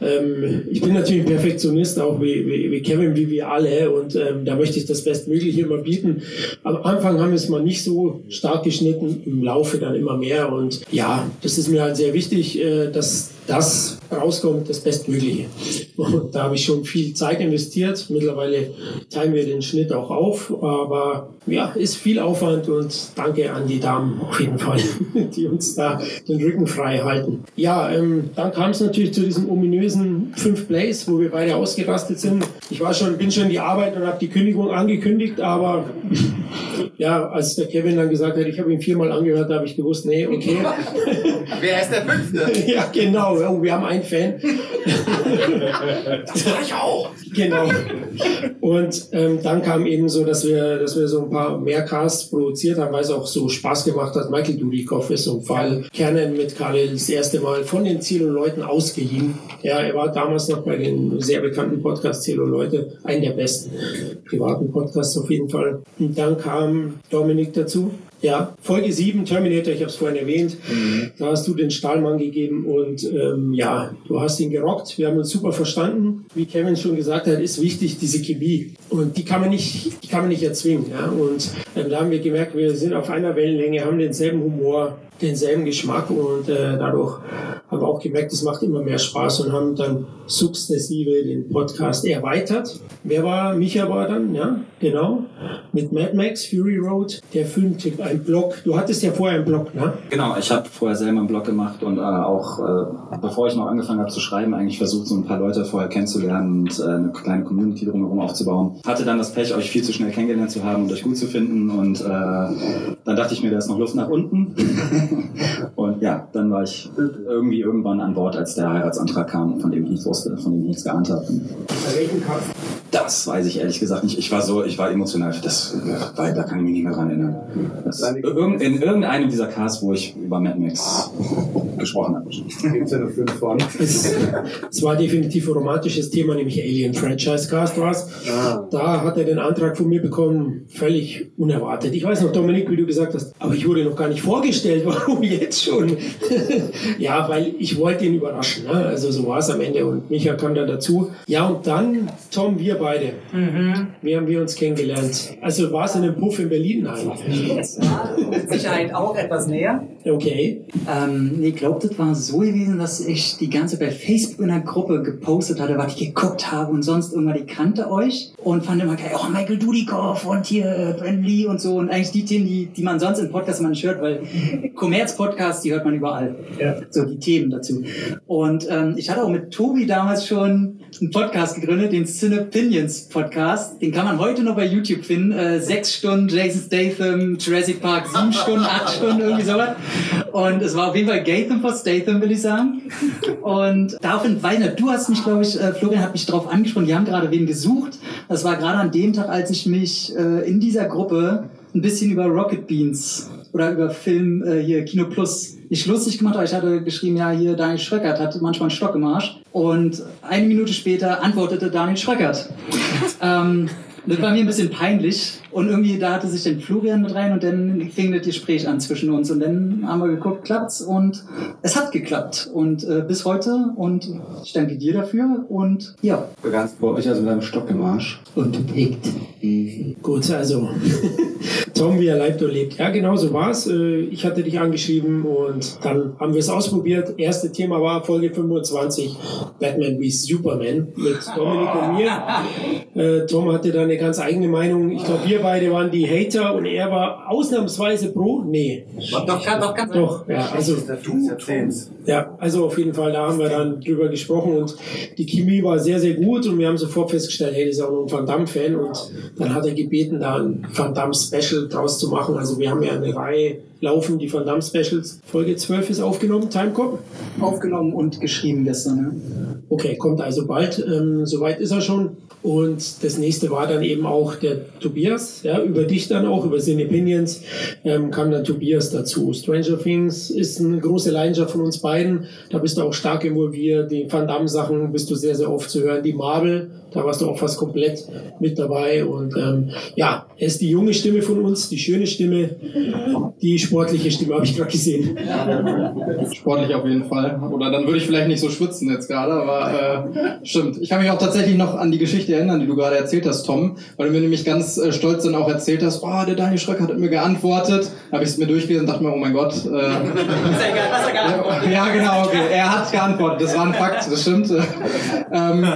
Ähm, ich bin natürlich ein Perfektionist, auch wie, wie, wie Kevin, wie wir alle. Und ähm, da möchte ich das Bestmögliche immer bieten. Am Anfang haben wir es mal nicht so stark geschnitten, im Laufe dann immer mehr. Und ja, das ist mir halt sehr wichtig, äh, dass das rauskommt, das Bestmögliche. Und da habe ich schon viel Zeit investiert. Mittlerweile teilen wir den Schnitt auch auf, aber ja, ist viel Aufwand und danke an die Damen auf jeden Fall, die uns da den Rücken frei halten. Ja, ähm, dann kam es natürlich zu diesem ominösen Fünf Plays, wo wir beide ausgerastet sind. Ich war schon, bin schon in die Arbeit und habe die Kündigung angekündigt, aber ja, als der Kevin dann gesagt hat, ich habe ihn viermal angehört, da habe ich gewusst, nee, okay. Wer ist der Fünfte? ja, genau. Oh, wir haben einen Fan. das war ich auch. Genau. Und ähm, dann kam eben so, dass wir, dass wir so ein paar mehr Casts produziert haben, weil es auch so Spaß gemacht hat. Michael Dudikoff ist so ein Fall. Kernen mit Karel das erste Mal von den Ziel Leuten ausgeliehen. Ja, er war damals noch bei den sehr bekannten Podcast Ziel Leute, einen der besten privaten Podcasts auf jeden Fall. Und dann kam Dominik dazu. Ja, Folge 7, Terminator, ich habe es vorhin erwähnt. Mhm. Da hast du den Stahlmann gegeben und ähm, ja, du hast ihn gerockt. Wir haben uns super verstanden. Wie Kevin schon gesagt hat, ist wichtig diese Chemie. Und die kann man nicht, die kann man nicht erzwingen. Ja? Und ähm, da haben wir gemerkt, wir sind auf einer Wellenlänge, haben denselben Humor, denselben Geschmack und äh, dadurch haben wir auch gemerkt, es macht immer mehr Spaß und haben dann sukzessive den Podcast erweitert. Wer war? Micha war dann, ja, genau, mit Mad Max, Fury Road, der Filmtipp, ein Blog. Du hattest ja vorher einen Blog, ne? Genau, ich habe vorher selber einen Blog gemacht und äh, auch, äh, bevor ich noch angefangen habe zu schreiben, eigentlich versucht, so ein paar Leute vorher kennenzulernen und äh, eine kleine Community drumherum aufzubauen. Hatte dann das Pech, euch viel zu schnell kennengelernt zu haben und euch gut zu finden und äh, dann dachte ich mir, da ist noch Luft nach unten. und ja, dann war ich irgendwie irgendwann an Bord, als der Heiratsantrag kam, von dem ich nichts wusste, von dem ich nichts geahnt habe. Das weiß ich ehrlich gesagt nicht. Ich war so, ich war emotional, das, weil, da kann ich mich nicht mehr dran erinnern. Das, in irgendeinem dieser Casts, wo ich über Mad Max gesprochen habe. Gibt ja nur fünf von. Es war definitiv ein romantisches Thema, nämlich Alien Franchise Cast war ah. Da hat er den Antrag von mir bekommen, völlig unerwartet. Ich weiß noch, Dominik, wie du gesagt hast, aber ich wurde noch gar nicht vorgestellt, warum jetzt schon? ja, weil ich wollte ihn überraschen. Ne? Also so war es am Ende und Micha kam dann dazu. Ja, und dann, Tom, wir beide. Mhm. Wie haben wir uns kennengelernt? Also war es in einem Puff in Berlin eigentlich? Es war mit Sicherheit auch etwas näher. Okay. Ähm, nee, ich glaube, das war so gewesen, dass ich die ganze bei Facebook in einer Gruppe gepostet hatte, was ich geguckt habe und sonst irgendwann, ich kannte euch und fand immer geil, oh, Michael Dudikoff und hier äh, Brandon Lee und so und eigentlich die Themen, die, die man sonst im Podcast nicht hört, weil Commerz-Podcasts, die hört man überall. Ja. So die Themen dazu. Und ähm, ich hatte auch mit Tobi damals schon einen Podcast gegründet, den Cinepinions Podcast. Den kann man heute noch bei YouTube finden. Äh, sechs Stunden Jason Statham, Jurassic Park, sieben Stunden, acht Stunden, irgendwie sowas. Und es war auf jeden Fall Gatham for Statham, will ich sagen. Und daraufhin, Weiner, du hast mich, glaube ich, äh, Florian hat mich darauf angesprochen, die haben gerade wen gesucht. Das war gerade an dem Tag, als ich mich äh, in dieser Gruppe ein bisschen über Rocket Beans oder über Film äh, hier Kino Plus nicht lustig gemacht, aber ich hatte geschrieben, ja, hier Daniel Schröckert hat manchmal einen Stock im Arsch. Und eine Minute später antwortete Daniel Schröckert. ähm, das war mir ein bisschen peinlich. Und irgendwie da hatte sich den Florian mit rein und dann fing das Gespräch an zwischen uns. Und dann haben wir geguckt, klappt's? Und es hat geklappt. Und äh, bis heute. Und ich danke dir dafür. Und ja. Ganz bei euch also mit einem Stock im Arsch. Und pickt. Mhm. Gut, also. Tom, wie er lebt und lebt. Ja, genau so war's. Äh, ich hatte dich angeschrieben und dann haben wir es ausprobiert. Erste Thema war Folge 25, Batman wie Superman mit Dominik und mir. Äh, Tom hatte da eine ganz eigene Meinung. Ich glaube, wir beide waren die Hater und er war ausnahmsweise pro. Nee. Doch, doch, doch, ganz doch ja, also du, ja, also auf jeden Fall, da haben wir dann drüber gesprochen und die Chemie war sehr, sehr gut und wir haben sofort festgestellt, hey, das ist auch noch ein Van Damme-Fan und dann hat er gebeten, da ein Van Damme-Special draus zu machen. Also wir haben ja eine Reihe laufen, die Van Damme Specials. Folge 12 ist aufgenommen, Timecop? Aufgenommen und geschrieben gestern, ja. Okay, kommt also bald. Ähm, soweit ist er schon. Und das nächste war dann eben auch der Tobias, ja, über dich dann auch, über Sin Opinions, ähm, kam dann Tobias dazu. Stranger Things ist eine große Leidenschaft von uns beiden. Da bist du auch stark involviert. Die Van Damme-Sachen bist du sehr, sehr oft zu hören. Die Marvel, da warst du auch fast komplett mit dabei. Und ähm, ja, er ist die junge Stimme von uns, die schöne Stimme, die sportliche Stimme, habe ich gerade gesehen. Sportlich auf jeden Fall. Oder dann würde ich vielleicht nicht so schwitzen jetzt gerade, aber äh, stimmt. Ich kann mich auch tatsächlich noch an die Geschichte erinnern, die du gerade erzählt hast, Tom, weil du mir nämlich ganz äh, stolz dann auch erzählt hast, oh, der Daniel Schröck hat mir geantwortet. Da habe ich es mir durchgelesen und dachte mir, oh mein Gott. Äh, ja, genau, okay. Er hat geantwortet, das war ein Fakt, das stimmt. ähm,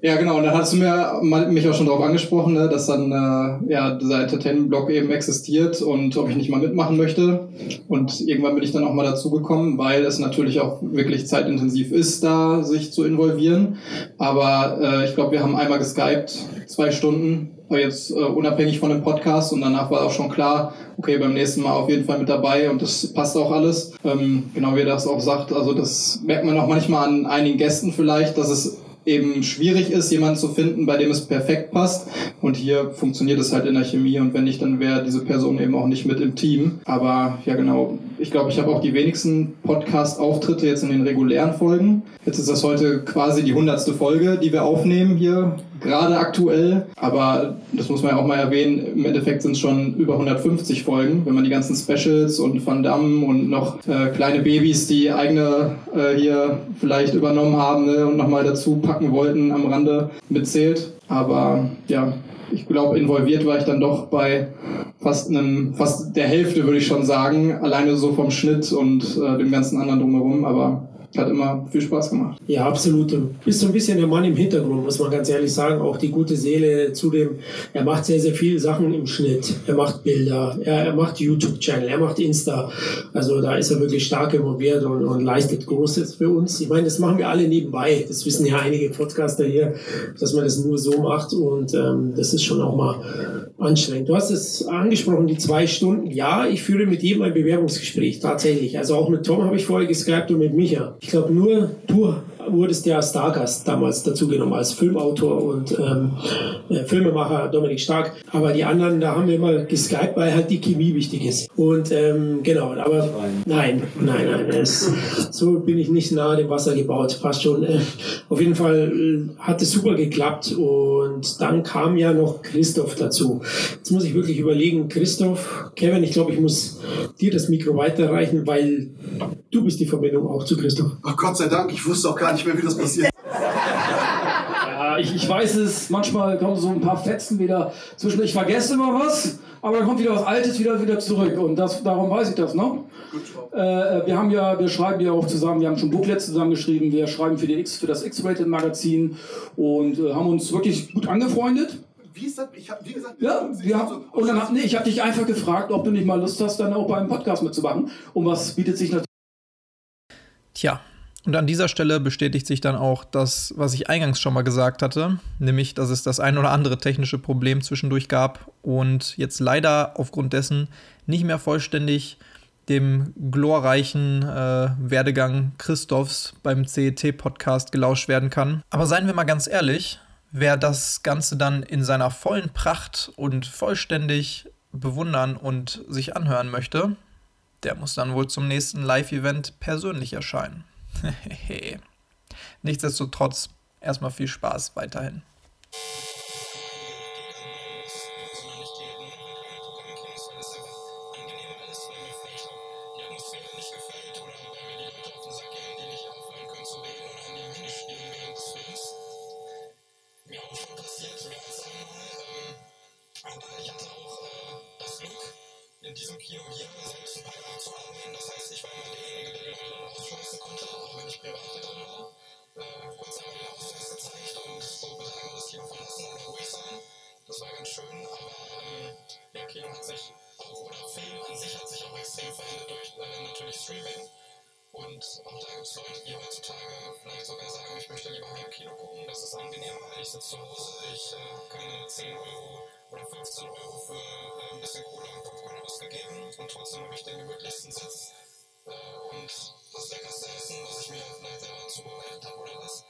ja, genau, und dann hast du mir mich auch schon darauf angesprochen, ne, dass dann äh, ja, dieser Entertainment-Blog eben existiert und ob ich nicht mal mitmachen möchte. Und irgendwann bin ich dann auch mal dazugekommen, weil es natürlich auch wirklich zeitintensiv ist, da sich zu involvieren. Aber äh, ich glaube, wir haben einmal geskypt, zwei Stunden, jetzt äh, unabhängig von dem Podcast und danach war auch schon klar, okay, beim nächsten Mal auf jeden Fall mit dabei und das passt auch alles. Ähm, genau wie er das auch sagt, also das merkt man auch manchmal an einigen Gästen vielleicht, dass es eben schwierig ist, jemanden zu finden, bei dem es perfekt passt. Und hier funktioniert es halt in der Chemie und wenn nicht, dann wäre diese Person eben auch nicht mit im Team. Aber ja genau, ich glaube, ich habe auch die wenigsten Podcast-Auftritte jetzt in den regulären Folgen. Jetzt ist das heute quasi die hundertste Folge, die wir aufnehmen hier, gerade aktuell. Aber das muss man ja auch mal erwähnen, im Endeffekt sind es schon über 150 Folgen, wenn man die ganzen Specials und Van Damme und noch äh, kleine Babys, die eigene äh, hier vielleicht übernommen haben ne, und nochmal dazu packen wollten, am Rande mitzählt. Aber ja, ich glaube, involviert war ich dann doch bei fast einem, fast der Hälfte, würde ich schon sagen, alleine so vom Schnitt und äh, dem ganzen anderen drumherum. Aber hat immer viel Spaß gemacht. Ja, absolut. Du bist so ein bisschen der Mann im Hintergrund, muss man ganz ehrlich sagen. Auch die gute Seele zudem. Er macht sehr, sehr viele Sachen im Schnitt. Er macht Bilder, er, er macht YouTube-Channel, er macht Insta. Also da ist er wirklich stark involviert und, und leistet Großes für uns. Ich meine, das machen wir alle nebenbei. Das wissen ja einige Podcaster hier, dass man das nur so macht und ähm, das ist schon auch mal anstrengend. Du hast es angesprochen, die zwei Stunden. Ja, ich führe mit jedem ein Bewerbungsgespräch, tatsächlich. Also auch mit Tom habe ich vorher geskypt und mit Micha. Ich glaube, nur du wurdest ja Stargast damals dazu genommen als Filmautor und ähm, äh, Filmemacher Dominik Stark. Aber die anderen, da haben wir immer geskypt, weil halt die Chemie wichtig ist. Und ähm, genau, aber nein, nein, nein, es, so bin ich nicht nahe dem Wasser gebaut, fast schon. Äh, auf jeden Fall äh, hat es super geklappt und dann kam ja noch Christoph dazu. Jetzt muss ich wirklich überlegen, Christoph, Kevin, ich glaube, ich muss dir das Mikro weiterreichen, weil du bist die Verbindung auch zu Christoph. Ach Gott sei Dank, ich wusste auch gar nicht mehr, wie das passiert. Ja, ich, ich weiß es, manchmal kommen so ein paar Fetzen wieder zwischen. Ich vergesse immer was, aber dann kommt wieder was Altes wieder, wieder zurück. Und das, darum weiß ich das noch. Äh, wir haben ja, wir schreiben ja auch zusammen, wir haben schon Booklets zusammengeschrieben, wir schreiben für, die X, für das X-Rated Magazin und äh, haben uns wirklich gut angefreundet. Wie ist das? Ich hab, wie gesagt, Ja, wir haben, und dann hab, nee, ich habe dich einfach gefragt, ob du nicht mal Lust hast, dann auch beim Podcast mitzumachen. Und was bietet sich natürlich Tja, und an dieser Stelle bestätigt sich dann auch das, was ich eingangs schon mal gesagt hatte, nämlich, dass es das ein oder andere technische Problem zwischendurch gab und jetzt leider aufgrund dessen nicht mehr vollständig dem glorreichen äh, Werdegang Christophs beim CET-Podcast gelauscht werden kann. Aber seien wir mal ganz ehrlich, wer das Ganze dann in seiner vollen Pracht und vollständig bewundern und sich anhören möchte, der muss dann wohl zum nächsten Live-Event persönlich erscheinen. Nichtsdestotrotz, erstmal viel Spaß weiterhin. In diesem Kino hier selbst Jahre zu arbeiten. Das heißt, ich war immer derjenige, der die Leute rausschmeißen konnte, auch wenn ich privat drin war. Äh, kurz einmal den Ausweis gezeigt und so bitte einmal das Kino verlassen oder ruhig sein. Das war ganz schön, aber ähm, ja, Kino hat sich auch, oder Film an sich hat sich auch extrem verändert durch äh, natürlich Streaming. Und auch da gibt es Leute, die heutzutage vielleicht sogar sagen, ich möchte lieber Heimkino gucken, das ist angenehmer, ich sitze zu Hause, ich äh, habe keine 10 Euro oder 15 Euro für äh, ein bisschen Cola und ausgegeben und trotzdem habe ich den gemütlichsten Sitz äh, und das leckerste Essen, was ich mir vielleicht selber zubereitet habe oder was.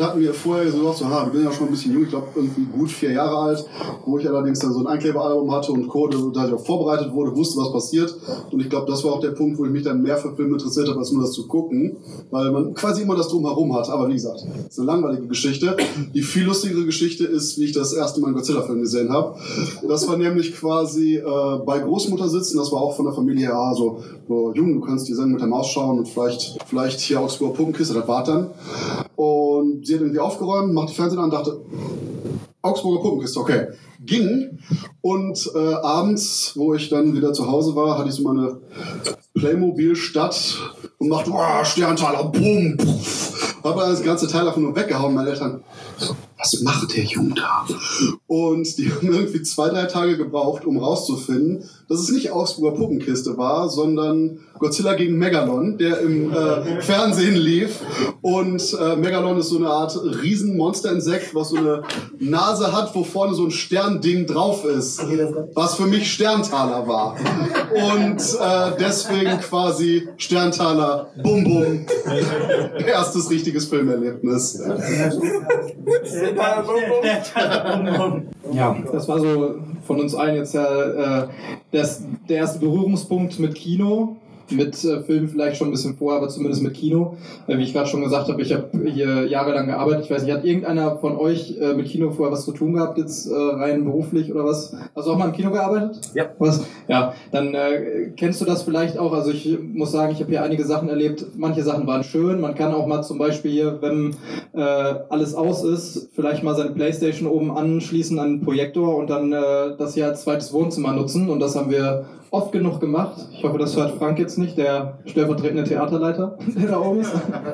Hatten wir vorher so gesagt, so, ha, wir sind ja schon ein bisschen jung, ich glaube irgendwie gut vier Jahre alt, wo ich allerdings dann so ein Einkleberalbum hatte und Code, da ich auch vorbereitet wurde, wusste, was passiert. Und ich glaube, das war auch der Punkt, wo ich mich dann mehr für Filme interessiert habe, als nur das zu gucken, weil man quasi immer das drumherum hat. Aber wie gesagt, es ist eine langweilige Geschichte. Die viel lustigere Geschichte ist, wie ich das erste Mal einen Godzilla-Film gesehen habe. Das war nämlich quasi äh, bei Großmutter sitzen, das war auch von der Familie her, ah, so, so jung, du kannst die Sendung mit der Maus schauen und vielleicht, vielleicht hier Augsburger Puppenkiste, das war dann. Und sie hat irgendwie aufgeräumt, macht die Fernsehen an und dachte, Augsburger Puppenkiste, okay. Ging. Und äh, abends, wo ich dann wieder zu Hause war, hatte ich so meine Playmobil-Stadt und machte, wow, Sterntaler, bumm, puff. Hab dann das ganze Teil davon nur weggehauen. Meine Eltern, was macht der Junge da? Und die haben irgendwie zwei, drei Tage gebraucht, um rauszufinden, dass es nicht Augsburger Puppenkiste war, sondern Godzilla gegen Megalon, der im äh, Fernsehen lief. Und äh, Megalon ist so eine Art Riesenmonster-Insekt, was so eine Nase hat, wo vorne so ein Sternding drauf ist. Was für mich Sterntaler war. Und äh, deswegen quasi Sterntaler, bum bum. Erstes richtiges Filmerlebnis. Ja, das war so von uns allen jetzt ja äh, das, der erste Berührungspunkt mit Kino. Mit äh, Film vielleicht schon ein bisschen vorher, aber zumindest mit Kino. Äh, wie ich gerade schon gesagt habe, ich habe hier jahrelang gearbeitet. Ich weiß nicht, hat irgendeiner von euch äh, mit Kino vorher was zu tun gehabt, jetzt äh, rein beruflich oder was? Hast du auch mal im Kino gearbeitet? Ja. Was? Ja, dann äh, kennst du das vielleicht auch. Also ich muss sagen, ich habe hier einige Sachen erlebt. Manche Sachen waren schön. Man kann auch mal zum Beispiel hier, wenn äh, alles aus ist, vielleicht mal seine Playstation oben anschließen an den Projektor und dann äh, das hier als zweites Wohnzimmer nutzen. Und das haben wir oft genug gemacht. Ich hoffe, das hört Frank jetzt nicht, der stellvertretende Theaterleiter, der da oben ist.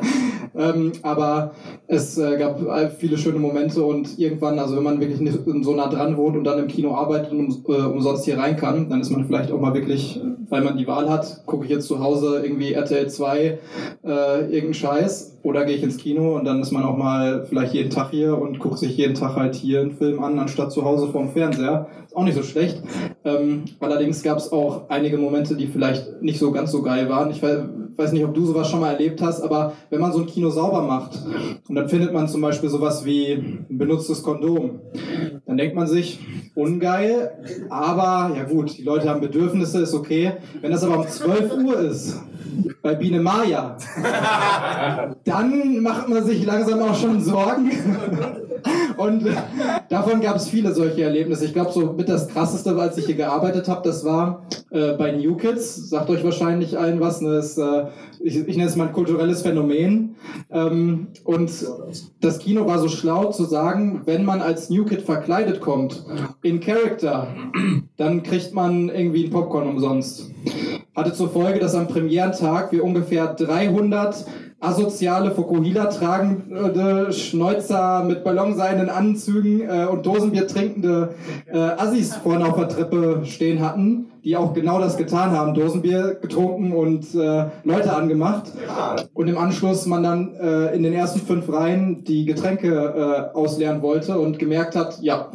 ähm, aber es äh, gab viele schöne Momente und irgendwann, also wenn man wirklich nicht so nah dran wohnt und dann im Kino arbeitet und um, äh, umsonst hier rein kann, dann ist man vielleicht auch mal wirklich, weil man die Wahl hat, gucke ich jetzt zu Hause irgendwie RTL 2 äh, irgendeinen Scheiß oder gehe ich ins Kino und dann ist man auch mal vielleicht jeden Tag hier und guckt sich jeden Tag halt hier einen Film an, anstatt zu Hause vorm Fernseher. Ist auch nicht so schlecht. Ähm, allerdings gab es auch einige Momente, die vielleicht nicht so ganz so geil waren. Ich weiß, nicht, ob du sowas schon mal erlebt hast, aber wenn man so ein Kino sauber macht und dann findet man zum Beispiel sowas wie ein benutztes Kondom, dann denkt man sich, ungeil, aber ja gut, die Leute haben Bedürfnisse, ist okay. Wenn das aber um 12 Uhr ist, bei Biene Maya, dann macht man sich langsam auch schon Sorgen. Und davon gab es viele solche Erlebnisse. Ich glaube, so mit das krasseste, als ich hier gearbeitet habe, das war äh, bei New Kids. Sagt euch wahrscheinlich allen was. Ne? Das, äh, ich, ich nenne es mal ein kulturelles Phänomen. Ähm, und das Kino war so schlau zu sagen, wenn man als New Kid verkleidet kommt, in Character, dann kriegt man irgendwie ein Popcorn umsonst. Hatte zur Folge, dass am Premierentag wir ungefähr 300 asoziale Fokuhila tragende Schnäuzer mit ballonseidenen Anzügen äh, und Dosenbier trinkende äh, Assis vorne auf der Treppe stehen hatten, die auch genau das getan haben, Dosenbier getrunken und äh, Leute angemacht. Und im Anschluss man dann äh, in den ersten fünf Reihen die Getränke äh, ausleeren wollte und gemerkt hat, ja,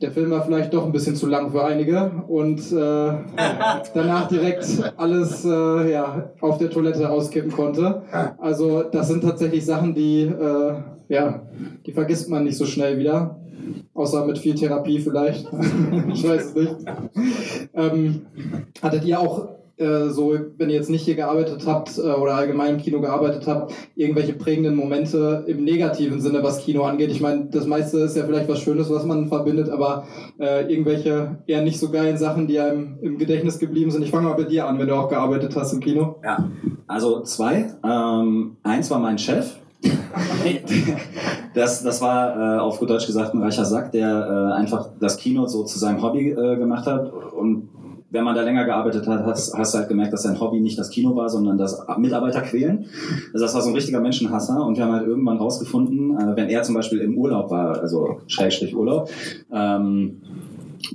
der Film war vielleicht doch ein bisschen zu lang für einige und äh, danach direkt alles äh, ja, auf der Toilette auskippen konnte. Also das sind tatsächlich Sachen, die, äh, ja, die vergisst man nicht so schnell wieder. Außer mit viel Therapie vielleicht. ich weiß es nicht. Ähm, hattet ihr auch äh, so, wenn ihr jetzt nicht hier gearbeitet habt äh, oder allgemein im Kino gearbeitet habt, irgendwelche prägenden Momente im negativen Sinne, was Kino angeht? Ich meine, das meiste ist ja vielleicht was Schönes, was man verbindet, aber äh, irgendwelche eher nicht so geilen Sachen, die einem im Gedächtnis geblieben sind. Ich fange mal bei dir an, wenn du auch gearbeitet hast im Kino. Ja, also zwei. Ähm, eins war mein Chef. das, das war äh, auf gut Deutsch gesagt ein reicher Sack, der äh, einfach das Kino so zu seinem Hobby äh, gemacht hat. Und wenn man da länger gearbeitet hat, hast, hast du halt gemerkt, dass sein Hobby nicht das Kino war, sondern das Mitarbeiter quälen. Also das war so ein richtiger Menschenhasser. Und wir haben halt irgendwann rausgefunden, äh, wenn er zum Beispiel im Urlaub war, also Schrägstrich Urlaub, ähm,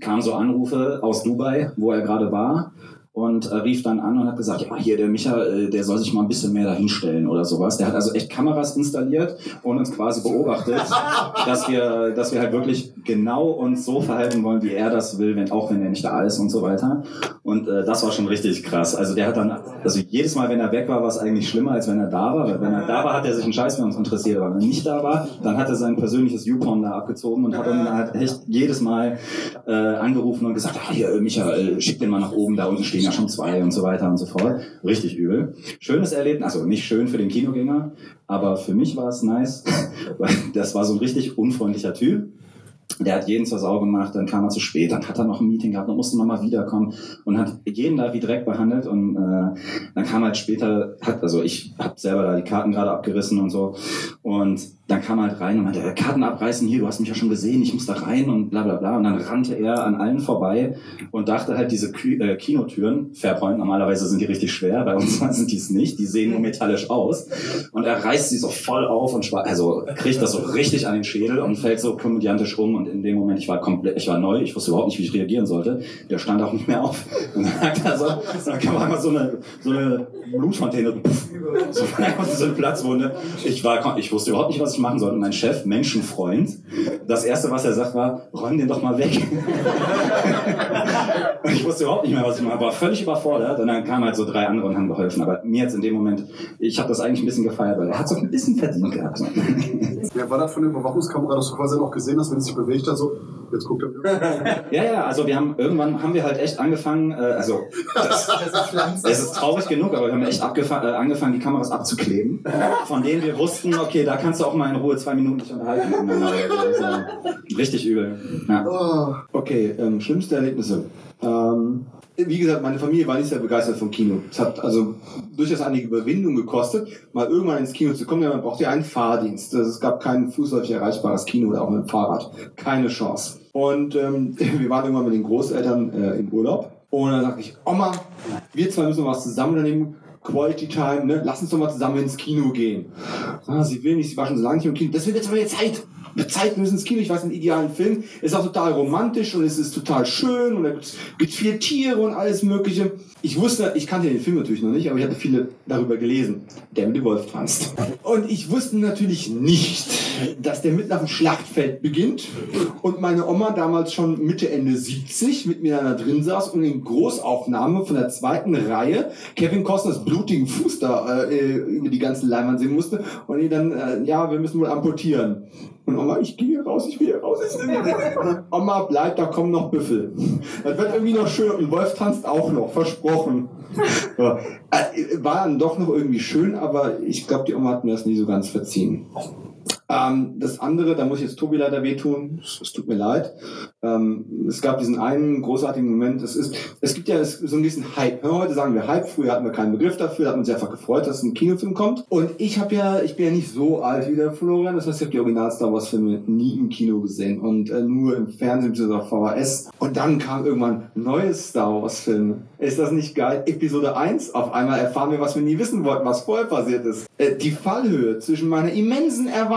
kamen so Anrufe aus Dubai, wo er gerade war und äh, rief dann an und hat gesagt, ja, hier der Micha, äh, der soll sich mal ein bisschen mehr dahinstellen oder sowas. Der hat also echt Kameras installiert und uns quasi beobachtet, dass wir, dass wir halt wirklich genau uns so verhalten wollen, wie er das will, wenn, auch wenn er nicht da ist und so weiter. Und äh, das war schon richtig krass. Also der hat dann, also jedes Mal, wenn er weg war, war es eigentlich schlimmer, als wenn er da war. Weil wenn er da war, hat er sich einen Scheiß für uns interessiert. Aber wenn er nicht da war, dann hat er sein persönliches YouPorn da abgezogen und hat dann halt echt jedes Mal äh, angerufen und gesagt, ah, hier, Michael, schick den mal nach oben, da unten stehen ja schon zwei und so weiter und so fort. Richtig übel. Schönes Erlebnis, also nicht schön für den Kinogänger, aber für mich war es nice, weil das war so ein richtig unfreundlicher Typ. Der hat jeden zur Sau gemacht, dann kam er zu spät, dann hat er noch ein Meeting gehabt, dann musste man mal wiederkommen und hat jeden da wie Dreck behandelt und äh, dann kam halt später, hat, also ich habe selber da die Karten gerade abgerissen und so und dann kam er halt rein und meinte, äh, Karten abreißen hier, du hast mich ja schon gesehen, ich muss da rein und bla bla bla. Und dann rannte er an allen vorbei und dachte halt, diese Kü äh, Kinotüren, Fairpoint, normalerweise sind die richtig schwer, bei uns sind die es nicht, die sehen nur metallisch aus. Und er reißt sie so voll auf und also kriegt das so richtig an den Schädel und fällt so komödiantisch um. Und in dem Moment, ich war komplett, ich war neu, ich wusste überhaupt nicht, wie ich reagieren sollte. Der stand auch nicht mehr auf. Und dann hat er so, dann kam einmal so eine, so eine Blutfontäne, so so eine Platzwunde. Ich war, ich wusste überhaupt nicht, was ich machen sollte. Mein Chef, Menschenfreund, das erste, was er sagt, war, räum den doch mal weg. und ich wusste überhaupt nicht mehr, was ich machen war völlig überfordert. Und dann kamen halt so drei andere und haben geholfen. Aber mir jetzt in dem Moment, ich habe das eigentlich ein bisschen gefeiert, weil er hat so ein bisschen verdient gehabt. Ja, war das von der Überwachungskamera, dass du quasi auch gesehen hast, wenn es sich bewegt hat, so, jetzt guckt er. Ja, ja, also wir haben irgendwann haben wir halt echt angefangen, äh, also das, es ist traurig genug, aber wir haben echt äh, angefangen, die Kameras abzukleben, von denen wir wussten, okay, da kannst du auch mal in Ruhe zwei Minuten dich unterhalten. Also, richtig übel. Ja. Okay, ähm, schlimmste Erlebnisse. Ähm, wie gesagt, meine Familie war nicht sehr begeistert vom Kino. Es hat also durchaus einige Überwindung gekostet, mal irgendwann ins Kino zu kommen, denn man braucht ja einen Fahrdienst. Also Es gab kein fußläufig erreichbares Kino oder auch mit dem Fahrrad. Keine Chance. Und ähm, wir waren irgendwann mit den Großeltern äh, im Urlaub. Und dann sagte ich, Oma, wir zwei müssen was zusammen unternehmen. Quality Time, ne? Lass uns doch mal zusammen ins Kino gehen. Ah, sie will nicht, sie war schon so lange nicht im Kino. Das wird jetzt aber jetzt Zeit. Zeit, müssen ins Kino. Ich weiß, einen idealen Film. Ist auch total romantisch und es ist total schön und da gibt es viel Tiere und alles Mögliche. Ich wusste, ich kannte den Film natürlich noch nicht, aber ich hatte viele darüber gelesen. Der mit dem Wolf tanzt. Und ich wusste natürlich nicht, dass der mitten auf dem Schlachtfeld beginnt und meine Oma damals schon Mitte, Ende 70 mit mir da drin saß und in Großaufnahme von der zweiten Reihe Kevin Costners blutigen Fuß da äh, über die ganze Leinwand sehen musste und die dann, äh, ja, wir müssen wohl amputieren. Und Oma, ich gehe hier raus, ich gehe hier raus. Ich Oma, bleib, da kommen noch Büffel. Das wird irgendwie noch schön und Wolf tanzt auch noch, versprochen. Äh, War dann doch noch irgendwie schön, aber ich glaube, die Oma hat mir das nie so ganz verziehen. Ähm, das andere, da muss ich jetzt Tobi leider wehtun, es, tut mir leid. Ähm, es gab diesen einen großartigen Moment, es, ist, es gibt ja so einen gewissen Hype. Heute sagen wir Hype, früher hatten wir keinen Begriff dafür, da hat sich einfach gefreut, dass ein Kinofilm kommt. Und ich habe ja, ich bin ja nicht so alt wie der Florian, das heißt, ich habe die Original Star Wars Filme nie im Kino gesehen und äh, nur im Fernsehen bzw. auf VHS. Und dann kam irgendwann neues Star Wars Filme. Ist das nicht geil? Episode 1, auf einmal erfahren wir, was wir nie wissen wollten, was vorher passiert ist. Äh, die Fallhöhe zwischen meiner immensen Erwartung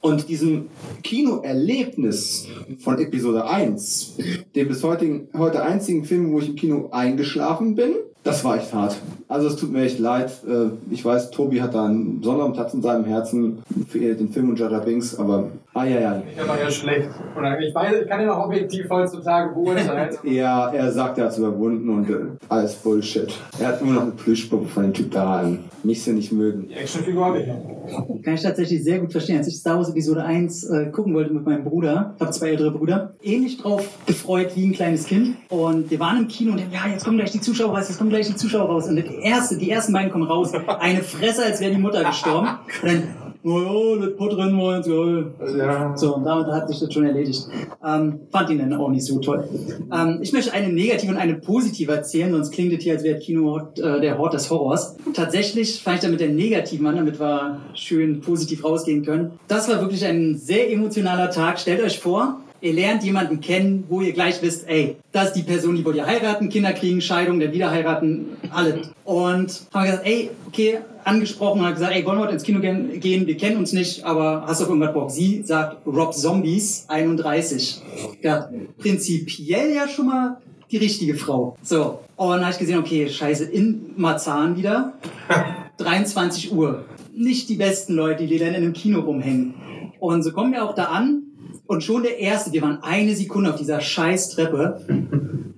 und diesem Kinoerlebnis von Episode 1, dem bis heutigen, heute einzigen Film, wo ich im Kino eingeschlafen bin, das war echt hart. Also es tut mir echt leid. Äh, Ich weiß, Tobi hat da einen besonderen Platz in seinem Herzen für den Film und Jar Binks, aber ah ja ja. Ich war ja schlecht. Ich, weiß, ich kann ja noch objektiv heutzutage beurteilen. Ja, er sagt, er hat es überwunden und äh, alles Bullshit. Er hat immer noch eine Plüschpuppe von dem Typ da. Mich sie nicht mögen. Die Actionfigur habe ich noch. Kann ich tatsächlich sehr gut verstehen. Als ich Star Wars Episode 1 äh, gucken wollte mit meinem Bruder, habe zwei ältere Brüder, ähnlich drauf gefreut wie ein kleines Kind. Und wir waren im Kino und dachten, ja, jetzt kommen gleich die Zuschauer raus, jetzt kommen gleich die Zuschauer raus. Und erste, die ersten beiden kommen raus. Eine Fresse, als wäre die Mutter gestorben. Und dann, oh ja, das Pottrennen war jetzt geil. So, und damit hat sich das schon erledigt. Ähm, fand ihn dann auch nicht so toll. Ähm, ich möchte eine negative und eine positive erzählen, sonst klingt es hier, als wäre das Kino äh, der Hort des Horrors. Tatsächlich fange ich dann mit der negativen an, damit wir schön positiv rausgehen können. Das war wirklich ein sehr emotionaler Tag. Stellt euch vor, Ihr lernt jemanden kennen, wo ihr gleich wisst, ey, das ist die Person, die wollt ihr heiraten, Kinder kriegen, Scheidung, der wieder heiraten, alles. Und haben gesagt, ey, okay, angesprochen und hat gesagt, ey, wollen wir heute ins Kino gehen? gehen? Wir kennen uns nicht, aber hast du auf irgendwas Bock? Sie sagt Rob Zombies 31. Ja, prinzipiell ja schon mal die richtige Frau. So, und dann habe ich gesehen, okay, scheiße, in Marzahn wieder, 23 Uhr. Nicht die besten Leute, die dann in einem Kino rumhängen. Und so kommen wir auch da an und schon der Erste, wir waren eine Sekunde auf dieser scheiß Treppe.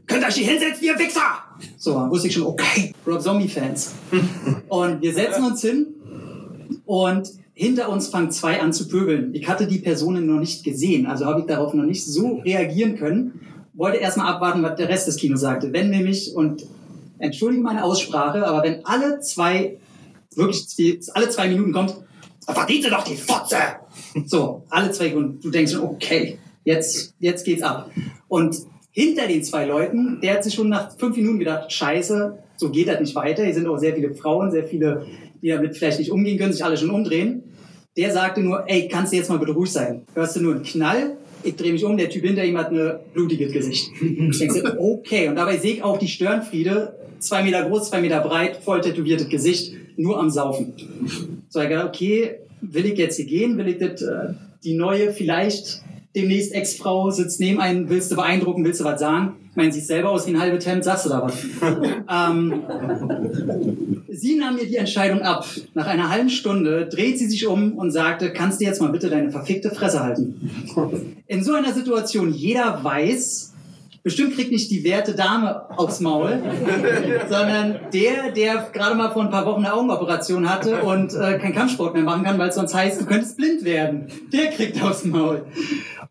Könnt ihr euch hier hinsetzen, ihr Wichser! So, dann wusste ich schon, okay, Rob Zombie-Fans. Und wir setzen uns hin und hinter uns fangen zwei an zu pöbeln. Ich hatte die Personen noch nicht gesehen, also habe ich darauf noch nicht so reagieren können. Wollte erstmal abwarten, was der Rest des Kinos sagte. Wenn nämlich, und entschuldige meine Aussprache, aber wenn alle zwei, wirklich alle zwei Minuten kommt, verdiente doch die Fotze! So, alle zwei und du denkst okay, jetzt, jetzt geht's ab. Und hinter den zwei Leuten, der hat sich schon nach fünf Minuten gedacht, scheiße, so geht das nicht weiter. Hier sind auch sehr viele Frauen, sehr viele, die damit vielleicht nicht umgehen können, sich alle schon umdrehen. Der sagte nur, ey, kannst du jetzt mal bitte ruhig sein? Hörst du nur einen Knall? Ich drehe mich um, der Typ hinter ihm hat ein blutiges Gesicht. Ich denke, okay. Und dabei sehe ich auch die Störenfriede, zwei Meter groß, zwei Meter breit, voll tätowiertes Gesicht, nur am Saufen. So, ich dachte, okay, will ich jetzt hier gehen? Will ich das, äh, die neue, vielleicht demnächst Ex-Frau sitzt neben einem, willst du beeindrucken, willst du was sagen? Ich meine, siehst selber aus wie ein halbes Hemd, sagst du da was? ähm, sie nahm mir die Entscheidung ab. Nach einer halben Stunde dreht sie sich um und sagte, kannst du jetzt mal bitte deine verfickte Fresse halten? In so einer Situation, jeder weiß, bestimmt kriegt nicht die werte Dame aufs Maul, sondern der, der gerade mal vor ein paar Wochen eine Augenoperation hatte und äh, keinen Kampfsport mehr machen kann, weil es sonst heißt, du könntest blind werden. Der kriegt aufs Maul.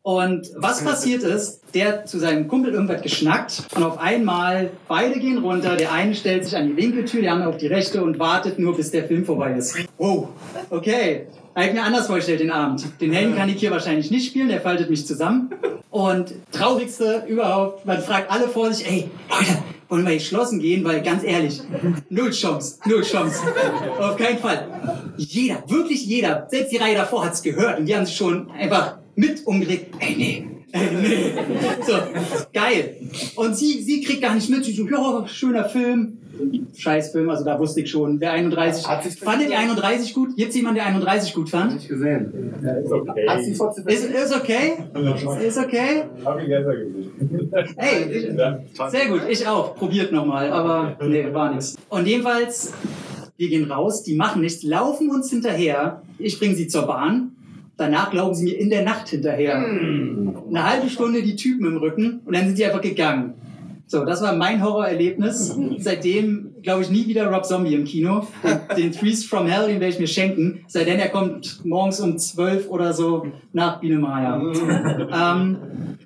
Und was passiert ist, der hat zu seinem Kumpel irgendwas geschnackt und auf einmal beide gehen runter. Der eine stellt sich an die linke Tür, der andere auf die rechte und wartet nur, bis der Film vorbei ist. Oh, okay. Habe ich mir anders vorgestellt den Abend. Den Helden kann ich hier wahrscheinlich nicht spielen, der faltet mich zusammen. Und traurigste überhaupt, man fragt alle vor sich, ey, Leute, wollen wir geschlossen gehen? Weil ganz ehrlich, null Chance, null Chance. Auf keinen Fall. Jeder, wirklich jeder, selbst die Reihe davor hat's gehört und die haben sich schon einfach mit umgedreht. Ey, nee, nee. So, geil. Und sie, sie kriegt gar nicht mit. Sie so, ja, schöner Film. Scheißfilm, also da wusste ich schon. Der 31. Fandet ihr 31 gut? Gibt's jemanden, der 31 gut fand? Nicht gesehen. Ja, ist okay. Hat sie ist, ist okay? Ist okay? Hab ich besser gesehen. Hey, ich, sehr gut, ich auch. Probiert nochmal, aber nee, war nichts. Und jedenfalls, wir gehen raus, die machen nichts, laufen uns hinterher. Ich bringe sie zur Bahn. Danach glauben sie mir in der Nacht hinterher. Eine halbe Stunde die Typen im Rücken und dann sind sie einfach gegangen. So, das war mein Horrorerlebnis. Seitdem glaube ich nie wieder Rob Zombie im Kino. Den, den Threes from Hell, den werde ich mir schenken. Seitdem er kommt morgens um 12 oder so nach Biene Maya. ähm,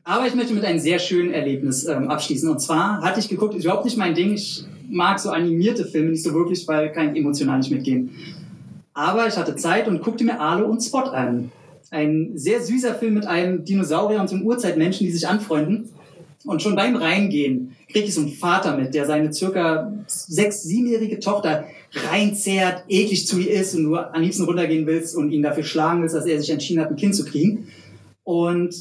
aber ich möchte mit einem sehr schönen Erlebnis ähm, abschließen. Und zwar hatte ich geguckt, ist überhaupt nicht mein Ding. Ich mag so animierte Filme nicht so wirklich, weil kann ich emotional nicht mitgehen. Aber ich hatte Zeit und guckte mir Arlo und Spot an. Ein sehr süßer Film mit einem Dinosaurier und so einem Urzeitmenschen, die sich anfreunden. Und schon beim Reingehen kriegt ich so einen Vater mit, der seine circa sechs-, siebenjährige Tochter reinzehrt, eklig zu ihr ist und du am liebsten runtergehen willst und ihn dafür schlagen willst, dass er sich entschieden hat, ein Kind zu kriegen. Und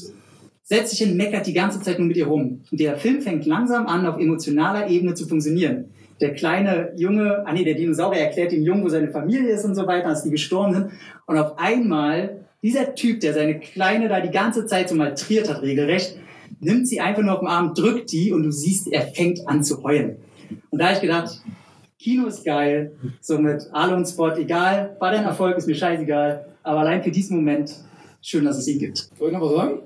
setzt sich hin, meckert die ganze Zeit nur mit ihr rum. Und der Film fängt langsam an, auf emotionaler Ebene zu funktionieren. Der kleine Junge, ah nee, der Dinosaurier erklärt dem Jungen, wo seine Familie ist und so weiter, dass die gestorben sind. Und auf einmal, dieser Typ, der seine Kleine da die ganze Zeit so maltriert hat, regelrecht, nimmt sie einfach nur auf den Arm, drückt die und du siehst, er fängt an zu heulen. Und da habe ich gedacht, Kino ist geil, so mit Spot, egal, war dein Erfolg, ist mir scheißegal, aber allein für diesen Moment, schön, dass es ihn gibt. Soll ich noch was sagen?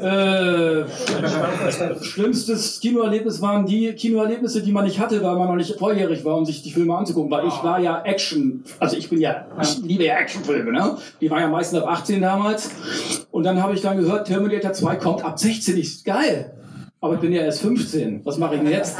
äh, schlimmstes Kinoerlebnis waren die Kinoerlebnisse, die man nicht hatte, weil man noch nicht volljährig war, um sich die Filme anzugucken. Weil ich war ja Action, also ich bin ja, ich liebe ja Actionfilme, ne? Die waren ja meistens ab 18 damals. Und dann habe ich dann gehört, Terminator 2 kommt ab 16. Ich, geil. Aber ich bin ja erst 15. Was mache ich denn jetzt?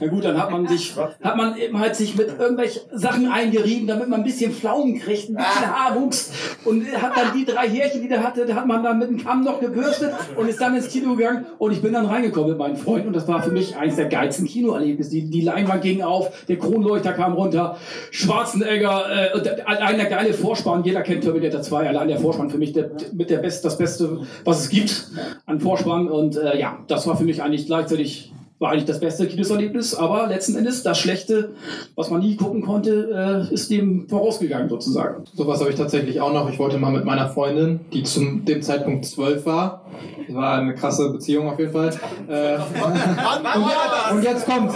Na gut, dann hat man sich, hat man eben halt sich mit irgendwelchen Sachen eingerieben, damit man ein bisschen Pflaumen kriegt, ein bisschen Haarwuchs und hat dann die drei Härchen, die der hatte, hat man dann mit dem Kamm noch gebürstet und ist dann ins Kino gegangen und ich bin dann reingekommen mit meinen Freunden und das war für mich eines der geilsten Kinoerlebnisse. Die, die Leinwand ging auf, der Kronleuchter kam runter, Schwarzenegger, äh, allein der geile Vorspann, jeder kennt Terminator 2, allein der Vorspann für mich der, mit der Best, das Beste, was es gibt an Vorspann und äh, ja, das war für mich eigentlich gleichzeitig war eigentlich das beste Kinoserlebnis, aber letzten Endes das Schlechte, was man nie gucken konnte, äh, ist dem vorausgegangen sozusagen. Sowas habe ich tatsächlich auch noch. Ich wollte mal mit meiner Freundin, die zum dem Zeitpunkt zwölf war, das war eine krasse Beziehung auf jeden Fall. Äh, und, und jetzt kommt's.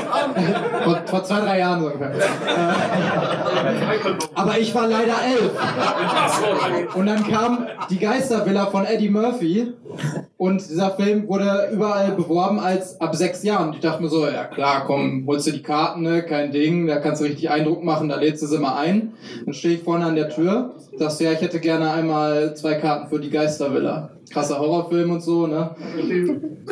vor, vor zwei, drei Jahren so ungefähr. Äh, aber ich war leider elf. Und dann kam die Geistervilla von Eddie Murphy und dieser Film wurde überall beworben als ab sechs Jahren. Ich dachte mir so, ja klar, komm, holst du die Karten, ne? kein Ding, da kannst du richtig Eindruck machen, da lädst du sie mal ein. Dann stehe ich vorne an der Tür, sagst ja, ich hätte gerne einmal zwei Karten für die Geistervilla. Krasser Horrorfilm und so, ne?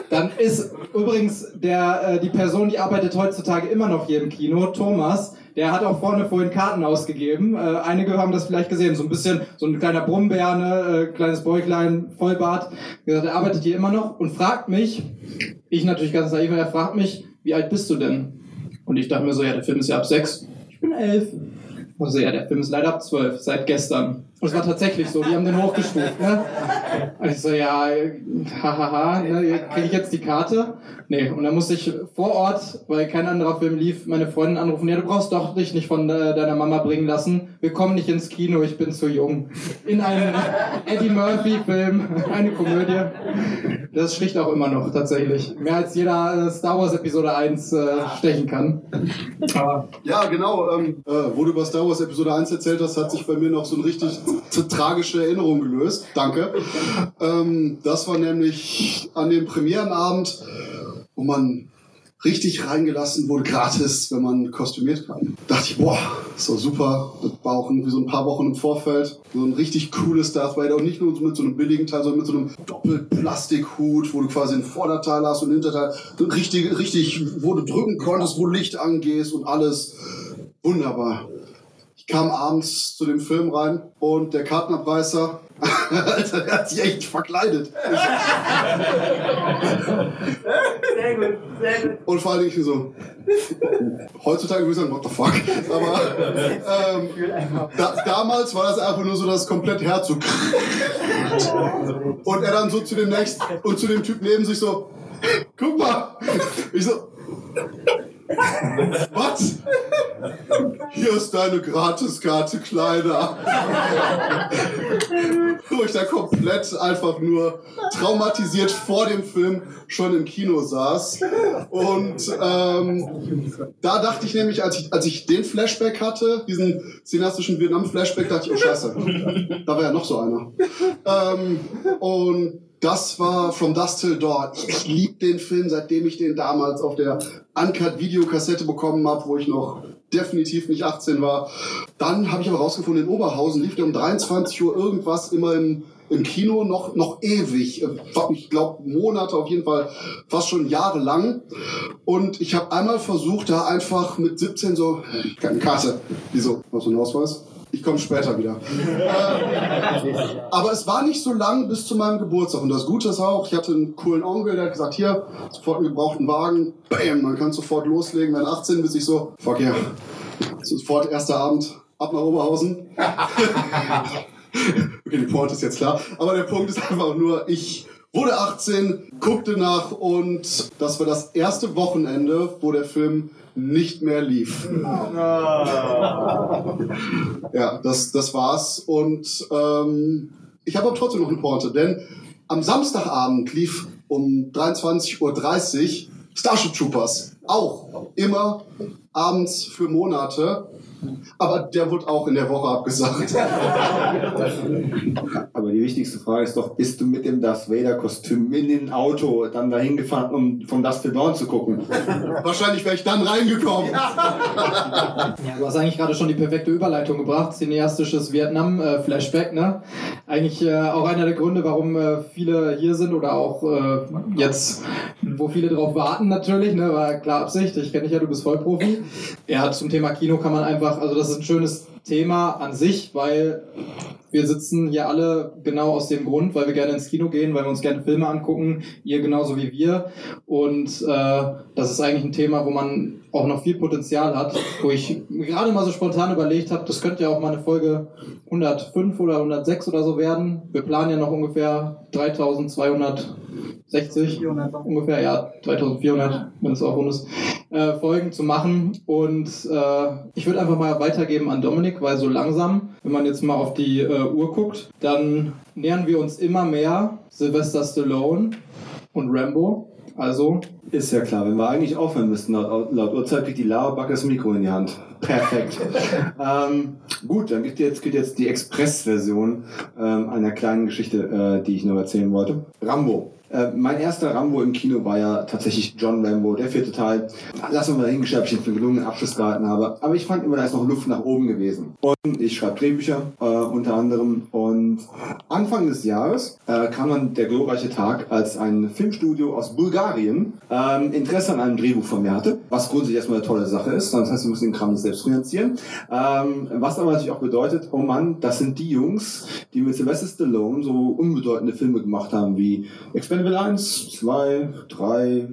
Dann ist übrigens der, äh, die Person, die arbeitet heutzutage immer noch hier im Kino, Thomas, der hat auch vorne vorhin Karten ausgegeben. Äh, einige haben das vielleicht gesehen, so ein bisschen, so ein kleiner Brummbär, ne, äh, kleines Bäuchlein, Vollbart. Gesagt, er arbeitet hier immer noch und fragt mich, ich natürlich ganz naiv, er fragt mich, wie alt bist du denn? Und ich dachte mir so, ja, der Film ist ja ab sechs. Ich bin elf. Also ja, der Film ist leider ab zwölf, seit gestern. Und es war tatsächlich so, die haben den hochgestuft, ne? Und ich so, ja, hahaha, ne, kriege ich jetzt die Karte? Nee, und dann musste ich vor Ort, weil kein anderer Film lief, meine Freundin anrufen, ja, du brauchst doch dich nicht von deiner Mama bringen lassen. Wir kommen nicht ins Kino, ich bin zu jung. In einem Eddie Murphy-Film, eine Komödie. Das sticht auch immer noch, tatsächlich. Mehr als jeder Star Wars Episode 1 äh, stechen kann. Ja, genau. Ähm, äh, wo du über Star Wars Episode 1 erzählt hast, hat sich bei mir noch so eine richtig tragische Erinnerung gelöst. Danke. Ähm, das war nämlich an dem Premierenabend, wo man richtig reingelassen wurde, gratis, wenn man kostümiert kam. Dachte ich, boah, so super. Das war auch irgendwie so ein paar Wochen im Vorfeld. So ein richtig cooles Darth Vader. Und nicht nur mit so einem billigen Teil, sondern mit so einem Doppelplastikhut, wo du quasi ein Vorderteil hast und ein Hinterteil. Richtig, richtig, wo du drücken konntest, wo Licht angehst und alles. Wunderbar. Ich kam abends zu dem Film rein und der Kartenabreißer, Alter, der hat sich echt verkleidet. Sehr gut, sehr gut. Und vor allen Dingen ich so, heutzutage würde ich sagen, what the fuck. Aber ähm, da, damals war das einfach nur so das komplett Herz so. Und er dann so zu dem nächsten und zu dem Typ neben sich so, guck mal. Ich so, was? Hier ist deine Gratiskarte, Kleiner. Wo ich da komplett einfach nur traumatisiert vor dem Film schon im Kino saß. Und ähm, da dachte ich nämlich, als ich, als ich den Flashback hatte, diesen cineastischen Vietnam-Flashback, dachte ich, oh Scheiße, da war ja noch so einer. Ähm, und das war From Dust Till Dawn. Ich liebe den Film, seitdem ich den damals auf der Uncut-Videokassette bekommen habe, wo ich noch definitiv nicht 18 war. Dann habe ich aber rausgefunden, in Oberhausen lief der um 23 Uhr irgendwas immer im, im Kino noch, noch ewig. Ich glaube Monate, auf jeden Fall fast schon Jahre lang. Und ich habe einmal versucht, da einfach mit 17 so, äh, keine Karte. Wieso? Hast du einen Ausweis? Ich komme später wieder. aber es war nicht so lang bis zu meinem Geburtstag. Und das Gute ist auch, ich hatte einen coolen Onkel, der hat gesagt, hier, sofort einen gebrauchten Wagen. Bam, man kann sofort loslegen. Wenn 18 bis ich so, fuck yeah. Sofort erster Abend, ab nach Oberhausen. okay, die Point ist jetzt klar. Aber der Punkt ist einfach nur, ich wurde 18, guckte nach und das war das erste Wochenende, wo der Film nicht mehr lief. Ja, das, das war's. Und ähm, ich habe aber trotzdem noch eine Porte, denn am Samstagabend lief um 23.30 Uhr Starship Troopers. Auch immer abends für Monate. Aber der wurde auch in der Woche abgesagt. Aber die wichtigste Frage ist doch, bist du mit dem Darth Vader Kostüm in den Auto dann dahin gefahren, um vom Dust Till Dawn zu gucken? Wahrscheinlich wäre ich dann reingekommen. Ja, du hast eigentlich gerade schon die perfekte Überleitung gebracht. Cineastisches Vietnam-Flashback, ne? Eigentlich äh, auch einer der Gründe, warum äh, viele hier sind oder auch äh, jetzt, wo viele drauf warten natürlich, ne? War klar Absicht. Ich kenne dich ja, du bist Vollprofi. Ja, zum Thema Kino kann man einfach, also das ist ein schönes Thema an sich, weil Wir sitzen hier alle genau aus dem Grund, weil wir gerne ins Kino gehen, weil wir uns gerne Filme angucken, ihr genauso wie wir. Und äh, das ist eigentlich ein Thema, wo man auch noch viel Potenzial hat, wo ich gerade mal so spontan überlegt habe, das könnte ja auch mal eine Folge 105 oder 106 oder so werden. Wir planen ja noch ungefähr 3260 ungefähr, ja, 3400, wenn es auch rund ist, äh, Folgen zu machen. Und äh, ich würde einfach mal weitergeben an Dominik, weil so langsam, wenn man jetzt mal auf die äh, Uhr guckt, dann nähern wir uns immer mehr Sylvester Stallone und Rambo. Also. Ist ja klar, wenn wir eigentlich aufhören müssten, laut, laut Uhrzeit kriegt die Lauerbacke das Mikro in die Hand. Perfekt. ähm, gut, dann gibt jetzt, gibt jetzt die Express-Version ähm, einer kleinen Geschichte, äh, die ich noch erzählen wollte. Rambo. Äh, mein erster Rambo im Kino war ja tatsächlich John Rambo, der vierte Teil. Lassen wir mal dahingestellt, ob ich für einen gelungenen Abschluss gehalten habe. Aber ich fand immer, da ist noch Luft nach oben gewesen. Und ich schreibe Drehbücher äh, unter anderem. Und Anfang des Jahres äh, kam dann der glorreiche Tag, als ein Filmstudio aus Bulgarien ähm, Interesse an einem Drehbuch von mir hatte. Was grundsätzlich erstmal eine tolle Sache ist. Das heißt, wir müssen den Kram nicht selbst finanzieren. Ähm, was aber natürlich auch bedeutet, oh Mann, das sind die Jungs, die mit Sylvester Stallone so unbedeutende Filme gemacht haben wie Expendable 1, 2, 3,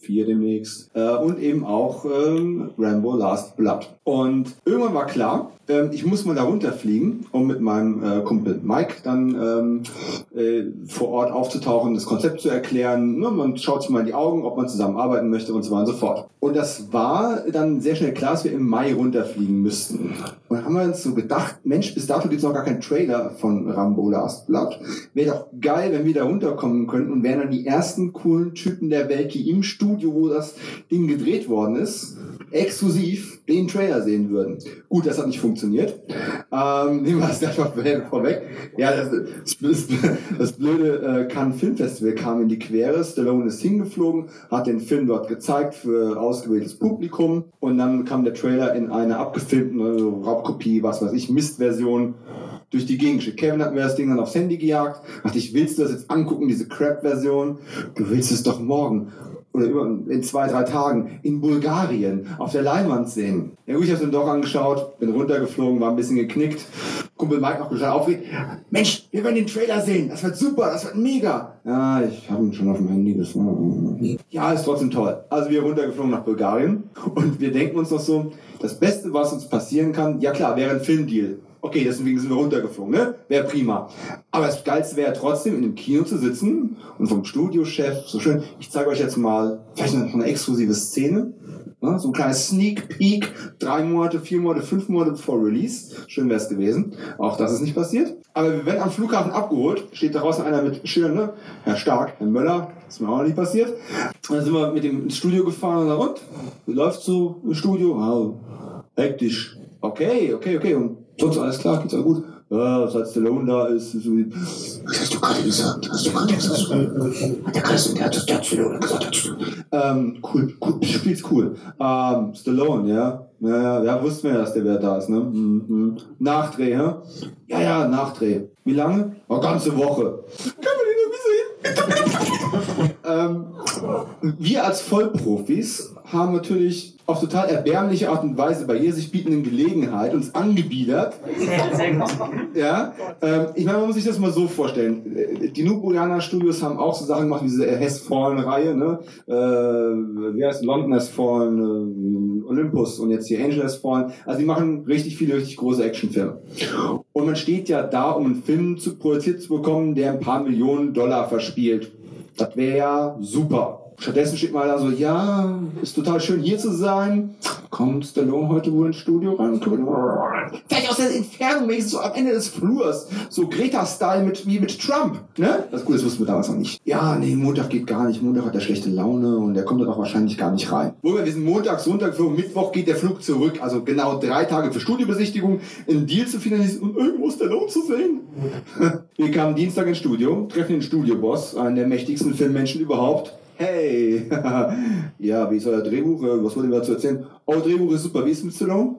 4 demnächst. Äh, und eben auch ähm, Rambo Last Blood. Und irgendwann war klar, ähm, ich muss mal da runterfliegen, um mit meinem äh, Kumpel Mike dann ähm, äh, vor Ort aufzutauchen, das Konzept zu erklären. Ne, man schaut sich mal in die Augen, ob man zusammenarbeiten möchte und so weiter und so fort. Und das war dann sehr schnell klar, dass wir im Mai runterfliegen müssten. Und dann haben wir uns so gedacht, Mensch, bis dato gibt es noch gar keinen Trailer von Rambo Last Blood. Wäre doch geil, wenn wir da runterkommen könnten und wären dann die ersten coolen Typen der Welt, die im Studio, wo das Ding gedreht worden ist, exklusiv den Trailer sehen würden. Gut, das hat nicht funktioniert. Ähm, nehmen wir das gleich mal vorweg. Ja, das, das, das blöde äh, Cannes Filmfestival kam in die Quere. Stallone ist hingeflogen, hat den Film dort gezeigt für ausgewähltes Publikum und dann kam der Trailer in einer abgefilmten äh, Raubkopie, was weiß ich, Mistversion durch die Gegend geschickt. Kevin hat mir das Ding dann aufs Handy gejagt. Dachte ich, willst du das jetzt angucken, diese Crap-Version? Du willst es doch morgen oder in zwei, drei Tagen in Bulgarien auf der Leinwand sehen. Ja gut, ich habe es dann doch angeschaut, bin runtergeflogen, war ein bisschen geknickt. Kumpel Mike noch total aufgeregt. Mensch, wir werden den Trailer sehen. Das wird super, das wird mega. Ja, ich habe ihn schon auf dem Handy. Das ja, ist trotzdem toll. Also wir runtergeflogen nach Bulgarien und wir denken uns noch so, das Beste, was uns passieren kann, ja klar, wäre ein Filmdeal. Okay, deswegen sind wir runtergeflogen, ne? Wäre prima. Aber das Geilste wäre trotzdem, in dem Kino zu sitzen und vom Studiochef, so schön, ich zeige euch jetzt mal vielleicht noch eine exklusive Szene. Ne? So ein kleines Sneak Peek, drei Monate, vier Monate, fünf Monate bevor Release. Schön wäre es gewesen. Auch das ist nicht passiert. Aber wir werden am Flughafen abgeholt, steht da draußen einer mit Schildern, ne? Herr Stark, Herr Möller, ist mir auch noch nicht passiert. Dann sind wir mit dem Studio gefahren und dann, und? Wie läuft's so im Studio? Oh, hektisch. Okay, okay, okay. Und sonst alles klar, geht's auch gut. Ja, seit Stallone da ist, ist wie, was hast du gerade gesagt? Hast du gerade gesagt? Hat der Kreis, der hat das, der hat Stallone gesagt. Ähm, cool, cool, spielt's cool. Ähm, Stallone, ja. Ja, ja, ja, wussten wir ja, dass der wer da ist, ne? Mhm. mhm. Nachdreh, hä? Ja, ja, Nachdreh. Wie lange? Eine ganze Woche. Kann man den irgendwie sehen? ähm, wir als Vollprofis haben natürlich auf total erbärmliche Art und Weise bei ihr sich bietenden Gelegenheit uns angebiedert. ja, ähm, ich meine, man muss sich das mal so vorstellen. Die Nubrianer Studios haben auch so Sachen gemacht wie diese Has Fallen Reihe, ne? Äh, wie heißt London Has Fallen, äh, Olympus und jetzt hier Angel Has Fallen. Also die machen richtig viele, richtig große Actionfilme. Und man steht ja da, um einen Film zu produziert zu bekommen, der ein paar Millionen Dollar verspielt. Das wäre ja super. Stattdessen steht mal da so, ja, ist total schön hier zu sein. Kommt Stallone heute wohl ins Studio rein? Vielleicht aus der Entfernung, wenigstens so am Ende des Flurs. So Greta-Style mit, wie mit Trump. Ne? Das Gute, das wussten wir damals noch nicht. Ja, nee, Montag geht gar nicht. Montag hat er schlechte Laune und der kommt dann auch wahrscheinlich gar nicht rein. Wohl, wir sind Montag, Sonntag, für Mittwoch geht der Flug zurück. Also genau drei Tage für Studiobesichtigung, einen Deal zu finalisieren und irgendwo Stallone zu sehen. wir kamen Dienstag ins Studio, treffen den Studioboss, einen der mächtigsten Filmmenschen überhaupt. Hey, ja, wie ist euer Drehbuch? Äh, Was wollt ihr dazu erzählen? Oh, Drehbuch ist super. Wie ist es mit Stallone?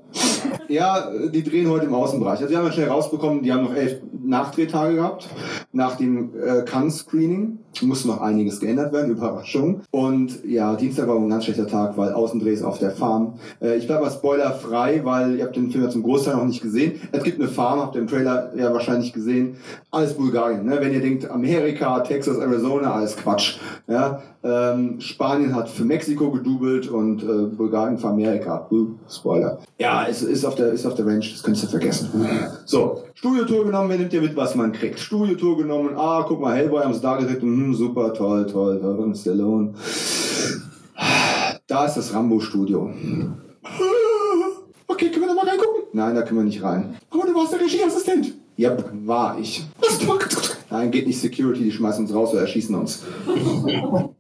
ja, die drehen heute im Außenbereich. Also wir haben ja schnell rausbekommen, die haben noch elf Nachdrehtage gehabt nach dem äh, Cannes-Screening. Musste noch einiges geändert werden, Überraschung. Und ja, Dienstag war ein ganz schlechter Tag, weil Außendrehs auf der Farm. Äh, ich bleibe mal spoilerfrei, weil ihr habt den Film ja zum Großteil noch nicht gesehen. Es gibt eine Farm, habt ihr im Trailer ja wahrscheinlich gesehen. Alles Bulgarien. Ne? Wenn ihr denkt, Amerika, Texas, Arizona, alles Quatsch. Ja? Ähm, Spanien hat für Mexiko gedoubelt und äh, Bulgarien Amerika. Uh, Spoiler. Ja, es ist auf der, ist auf der Range, das könntest du vergessen. So, Studiotour genommen, wer nimmt ihr mit, was man kriegt? Studiotour genommen, ah, guck mal, Hellboy haben sie da gedreht, hm, super, toll, toll, toll, und Stallone. Da ist das Rambo-Studio. Okay, können wir da mal reingucken? Nein, da können wir nicht rein. Aber du warst der Regieassistent. Ja, war ich. Nein, geht nicht Security, die schmeißen uns raus oder erschießen uns.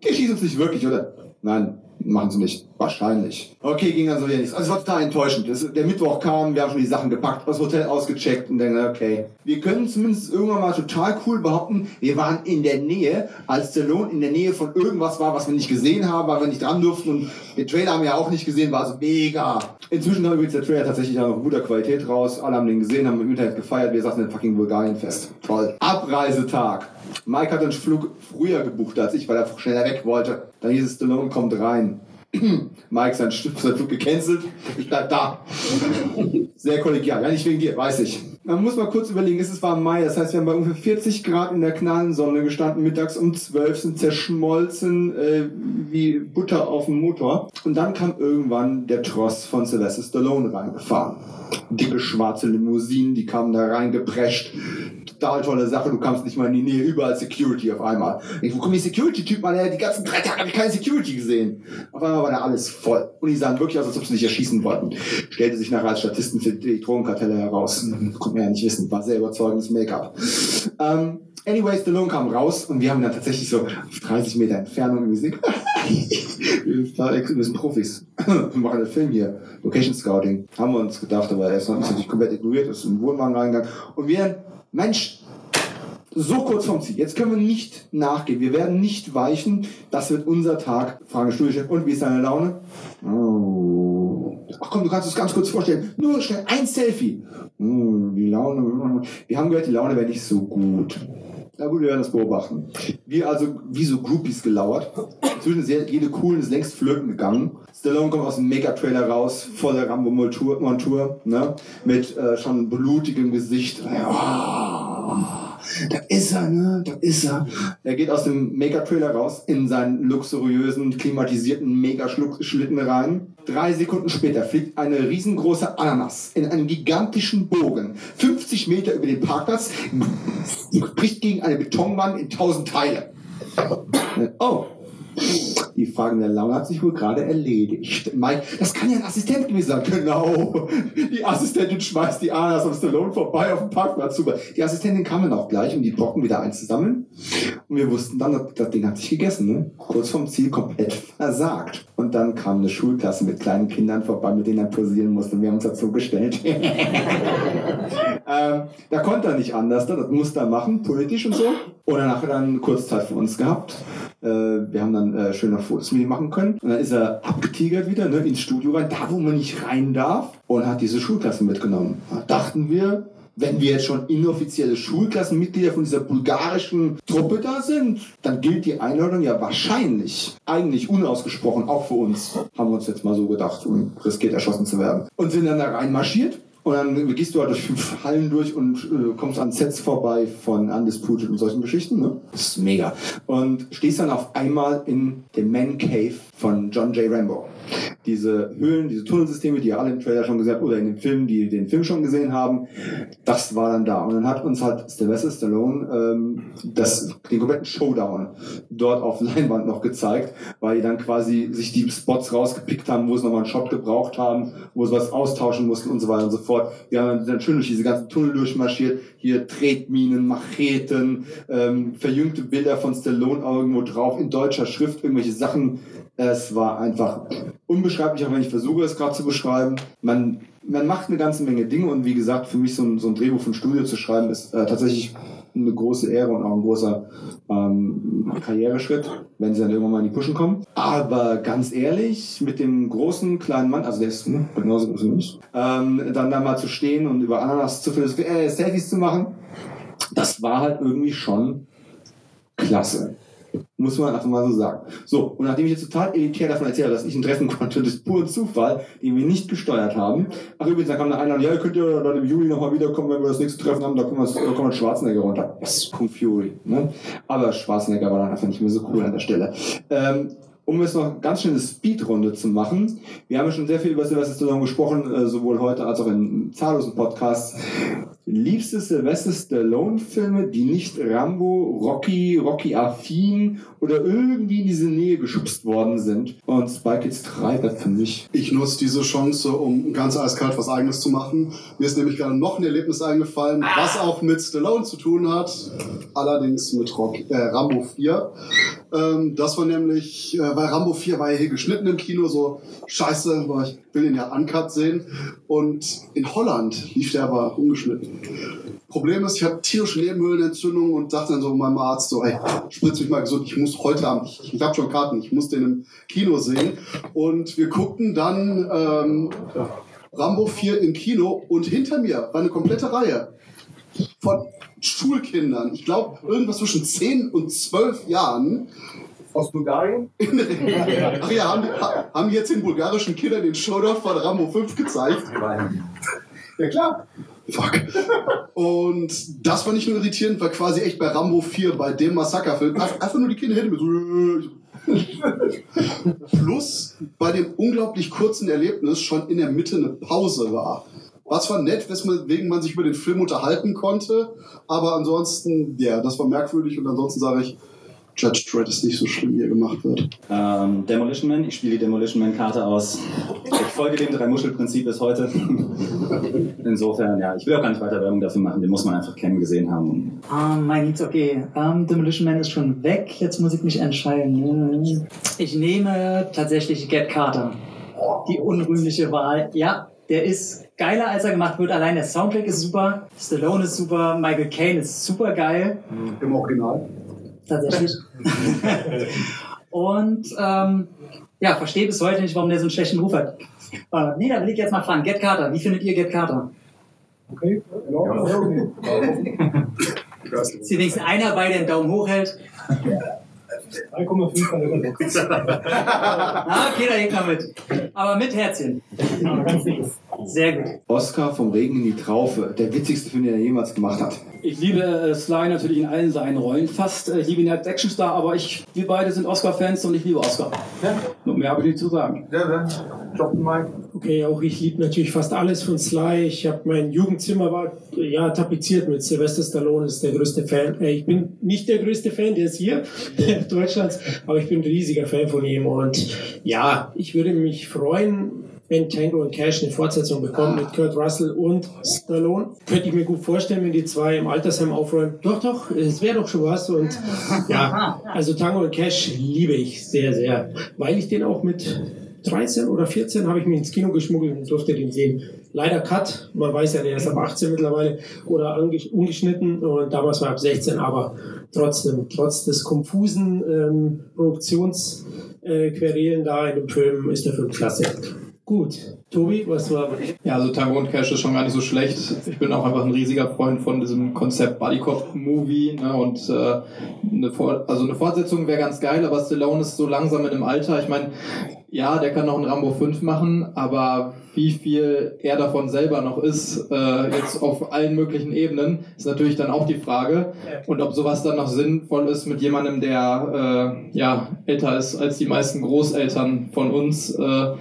Die schießen uns nicht wirklich, oder? Nein, machen sie nicht. Wahrscheinlich. Okay, ging dann so wieder. Also es war total enttäuschend. Der Mittwoch kam, wir haben schon die Sachen gepackt, das Hotel ausgecheckt und dann, okay. Wir können zumindest irgendwann mal total cool behaupten, wir waren in der Nähe, als Stallone in der Nähe von irgendwas war, was wir nicht gesehen haben, weil wir nicht dran durften und den Trailer haben wir auch nicht gesehen, war so mega. Inzwischen kam übrigens der Trailer tatsächlich auch guter Qualität raus. Alle haben den gesehen, haben im Internet gefeiert. Wir saßen in fucking Bulgarien fest. Toll. Abreisetag. Mike hat den Flug früher gebucht als ich, weil er schneller weg wollte. Dann hieß es, Stallone kommt rein. Mike, sein, sein Flug gecancelt. Ich bleib da. Sehr kollegial. Ja, nicht wegen dir, weiß ich. Man muss mal kurz überlegen, es war Mai, das heißt, wir haben bei ungefähr 40 Grad in der knallen Sonne gestanden, mittags um 12 sind zerschmolzen äh, wie Butter auf dem Motor. Und dann kam irgendwann der Tross von Sylvester Stallone reingefahren. Dicke schwarze Limousinen, die kamen da reingeprescht. Total tolle Sache, du kamst nicht mal in die Nähe, überall Security auf einmal. Ich, wo kommen die Security-Typen an? Ja, Die ganzen drei Tage habe ich keine Security gesehen. Auf einmal war da alles voll. Und die sahen wirklich aus, als ob sie sich erschießen wollten. Stellte sich nachher als Statisten für die Drogenkartelle heraus. Konnte man ja nicht wissen. War sehr überzeugendes Make-up. Ähm, anyway, Stallone kam raus und wir haben dann tatsächlich so auf 30 Meter Entfernung Musik. wir sind Profis. Wir machen einen Film hier. Location Scouting. Haben wir uns gedacht, aber er ist natürlich komplett ignoriert, ist in den Wohnwagen reingegangen. Und wir, Mensch, so kurz vom Ziel. Jetzt können wir nicht nachgehen. Wir werden nicht weichen. Das wird unser Tag. Frage Stuhlchef. Und wie ist deine Laune? Oh. Ach komm, du kannst es ganz kurz vorstellen. Nur schnell ein Selfie. Hm, die Laune. Wir haben gehört, die Laune wäre nicht so gut. Na gut, wir werden das beobachten. Wir also wie so Groupies gelauert. Inzwischen ist jede Coolen ist längst flirten gegangen. Stallone kommt aus dem Mega-Trailer raus, voller Rambo-Montur, Montur, ne? mit äh, schon blutigem Gesicht. Ja, da ist er, ne? Da ist er. Er geht aus dem Mega-Trailer raus in seinen luxuriösen, klimatisierten Mega-Schlitten rein. Drei Sekunden später fliegt eine riesengroße Ananas in einem gigantischen Bogen, 50 Meter über den Parkplatz, bricht gegen eine Betonwand in tausend Teile. Oh, die Frage der Laune hat sich wohl gerade erledigt. Mike, das kann ja ein Assistent gewesen sein. Genau. Die Assistentin schmeißt die Ananas am Stallone vorbei auf dem Parkplatz super. Die Assistentin kam dann auch gleich, um die Brocken wieder einzusammeln. Und wir wussten dann, das, Ding hat sich gegessen. Ne? Kurz vom Ziel komplett versagt. Und dann kam eine Schulklasse mit kleinen Kindern vorbei, mit denen er posieren musste. Und wir haben uns dazu gestellt. ähm, da konnte er nicht anders. Das musste er machen, politisch und so. Und danach hat er dann Kurzzeit für uns gehabt. Äh, wir haben dann äh, schöne Fotos mit ihm machen können. Und dann ist er abgetigert wieder ne, ins Studio rein, da wo man nicht rein darf. Und hat diese Schulklasse mitgenommen. Da dachten wir, wenn wir jetzt schon inoffizielle Schulklassenmitglieder von dieser bulgarischen Truppe da sind, dann gilt die Einladung ja wahrscheinlich, eigentlich unausgesprochen, auch für uns. Haben wir uns jetzt mal so gedacht, um riskiert erschossen zu werden. Und sind dann da reinmarschiert. Und dann gehst du halt durch fünf Hallen durch und äh, kommst an Sets vorbei von Undisputed und solchen Geschichten. Ne? Das ist mega. Und stehst dann auf einmal in dem Man Cave von John J. Rambo. Diese Höhlen, diese Tunnelsysteme, die ihr alle im Trailer schon habt oder in den Filmen, die den Film schon gesehen haben, das war dann da. Und dann hat uns halt Sylvester Stallone ähm, das, den kompletten Showdown dort auf Leinwand noch gezeigt, weil die dann quasi sich die Spots rausgepickt haben, wo sie nochmal einen Shot gebraucht haben, wo sie was austauschen mussten und so weiter und so fort. Wir haben dann schön durch diese ganzen Tunnel durchmarschiert, hier Tretminen, Macheten, ähm, verjüngte Bilder von Stallone irgendwo drauf, in deutscher Schrift, irgendwelche Sachen. Es war einfach unbeschreiblich, auch wenn ich versuche, es gerade zu beschreiben. Man, man macht eine ganze Menge Dinge und wie gesagt, für mich so ein, so ein Drehbuch von Studio zu schreiben, ist äh, tatsächlich eine große Ehre und auch ein großer ähm, Karriereschritt, wenn sie dann irgendwann mal in die Pushen kommen. Aber ganz ehrlich, mit dem großen kleinen Mann, also der ist ne, genauso groß wie ich, ähm, dann da mal zu stehen und über Ananas zu äh, Selfies zu machen, das war halt irgendwie schon klasse. Muss man einfach mal so sagen. So, und nachdem ich jetzt total elitär davon erzähle, dass ich ein Treffen konnte, das ist pur Zufall, den wir nicht gesteuert haben. Ach übrigens, da kam noch einer, ja, ihr könnt ja dann im Juli nochmal wiederkommen, wenn wir das nächste Treffen haben, da wir, da kommt Schwarzenegger runter. Das ist Kung Fury. Ne? Aber Schwarzenegger war dann einfach nicht mehr so cool an der Stelle. Ähm, um jetzt noch ganz schnell eine Speedrunde zu machen. Wir haben ja schon sehr viel über Sylvester Stallone gesprochen, äh, sowohl heute als auch in zahllosen Podcasts. Liebste Sylvester Stallone-Filme, die nicht Rambo, Rocky, Rocky Affin oder irgendwie in diese Nähe geschubst worden sind. Und Spy Kids 3 wird für mich. Ich nutze diese Chance, um ganz eiskalt was Eigenes zu machen. Mir ist nämlich gerade noch ein Erlebnis eingefallen, was auch mit Stallone zu tun hat. Allerdings mit Rock, äh, Rambo 4. Ähm, das war nämlich, äh, weil Rambo 4 war ja hier geschnitten im Kino, so scheiße, weil ich will ihn ja uncut sehen. Und in Holland lief der aber ungeschnitten. Problem ist, ich habe tierische Nebenhöhlenentzündung und dachte dann so meinem Arzt so, ey, spritz mich mal gesund, ich muss heute Abend, ich, ich habe schon Karten, ich muss den im Kino sehen. Und wir guckten dann ähm, Rambo 4 im Kino und hinter mir war eine komplette Reihe von Schulkindern. Ich glaube, irgendwas zwischen 10 und 12 Jahren. Aus Bulgarien? Ach ja, haben, haben jetzt den bulgarischen Kindern den Showdown von Rambo 5 gezeigt. Ja klar. Fuck. Und das war nicht nur irritierend, war quasi echt bei Rambo 4, bei dem Massakerfilm, einfach nur die Kinder hinter mir so. Plus bei dem unglaublich kurzen Erlebnis schon in der Mitte eine Pause war. Was war nett, weswegen man sich über den Film unterhalten konnte, aber ansonsten, ja, das war merkwürdig und ansonsten sage ich, Judge Dredd ist nicht so schlimm, wie er gemacht wird. Ähm, Demolition Man, ich spiele die Demolition Man-Karte aus. Ich folge dem Drei-Muschel-Prinzip bis heute. Insofern, ja, ich will auch gar nicht weiter Werbung dafür machen, den muss man einfach kennen, gesehen haben. Ah, mein Lied, okay. Ähm, Demolition Man ist schon weg, jetzt muss ich mich entscheiden. Ich nehme tatsächlich Get Carter. Die unrühmliche Wahl. Ja, der ist geiler, als er gemacht wird. Allein der Soundtrack ist super, Stallone ist super, Michael Caine ist super geil. Im Original. Tatsächlich. Und ähm, ja, verstehe bis heute nicht, warum der so einen schlechten Ruf hat. Äh, nee, da will ich jetzt mal fragen. Get Carter, wie findet ihr Get Carter? Okay, genau. Ist hier wenigstens einer bei, der einen Daumen hoch hält? 3,5 von der Ah, okay, da geht man mit. Aber mit Herzchen. Sehr gut. Oscar vom Regen in die Traufe. Der witzigste Film, den er jemals gemacht hat. Ich liebe äh, Sly natürlich in allen seinen Rollen. Fast, äh, ich liebe ihn als Actionstar, aber ich, wir beide sind Oscar-Fans und ich liebe Oscar. Nur mehr habe ich nicht zu sagen. Ja, dann Jochen Mike. Okay, auch ich liebe natürlich fast alles von Sly. Ich habe mein Jugendzimmer war ja tapeziert mit Sylvester Stallone, ist der größte Fan. Äh, Ich bin nicht der größte Fan, der ist hier Deutschlands, aber ich bin ein riesiger Fan von ihm und ja, ich würde mich freuen, wenn Tango und Cash eine Fortsetzung bekommen mit Kurt Russell und Stallone. Könnte ich mir gut vorstellen, wenn die zwei im Altersheim aufräumen. Doch, doch, es wäre doch schon was. Und ja, also Tango und Cash liebe ich sehr, sehr, weil ich den auch mit 13 oder 14 habe ich mich ins Kino geschmuggelt und durfte den sehen. Leider Cut, man weiß ja, der ist ab 18 mittlerweile oder ungeschnitten und damals war er ab 16, aber trotzdem, trotz des konfusen ähm, Produktionsquerelen da in dem Film ist der Film klasse. Gut, Tobi, was war Ja, also Tango und Cash ist schon gar nicht so schlecht. Ich bin auch einfach ein riesiger Freund von diesem Konzept Buddy Cop Movie ne? und äh, eine, Vor also eine Fortsetzung wäre ganz geil, aber Stallone ist so langsam in dem Alter. Ich meine, ja, der kann noch einen Rambo 5 machen, aber wie viel er davon selber noch ist, äh, jetzt auf allen möglichen Ebenen, ist natürlich dann auch die Frage. Und ob sowas dann noch sinnvoll ist mit jemandem, der äh, ja älter ist als die meisten Großeltern von uns. Äh,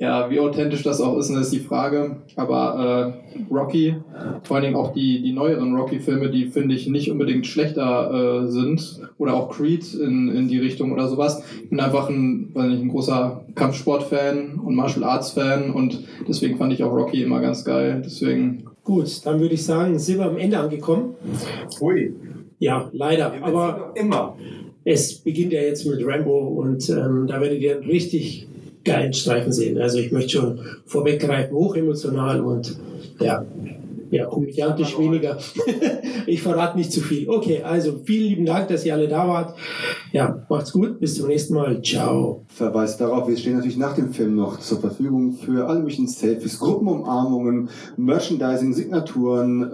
ja, wie authentisch das auch ist, das ist die Frage. Aber äh, Rocky, vor allen Dingen auch die, die neueren Rocky-Filme, die finde ich nicht unbedingt schlechter äh, sind. Oder auch Creed in, in die Richtung oder sowas. Ich bin einfach ein, weiß nicht, ein großer Kampfsport-Fan und Martial Arts-Fan und deswegen fand ich auch Rocky immer ganz geil. Deswegen. Gut, dann würde ich sagen, sind wir am Ende angekommen. Ui. Ja, leider. Aber immer. es beginnt ja jetzt mit Rambo und ähm, da werdet ihr richtig geilen Streifen sehen. Also ich möchte schon vorweggreifen, hochemotional und ja, Ja, komödiantisch weniger. ich verrate nicht zu viel. Okay, also vielen lieben Dank, dass ihr alle da wart. Ja, macht's gut. Bis zum nächsten Mal. Ciao. Verweis darauf, wir stehen natürlich nach dem Film noch zur Verfügung für alle möglichen Selfies, Gruppenumarmungen, Merchandising, Signaturen,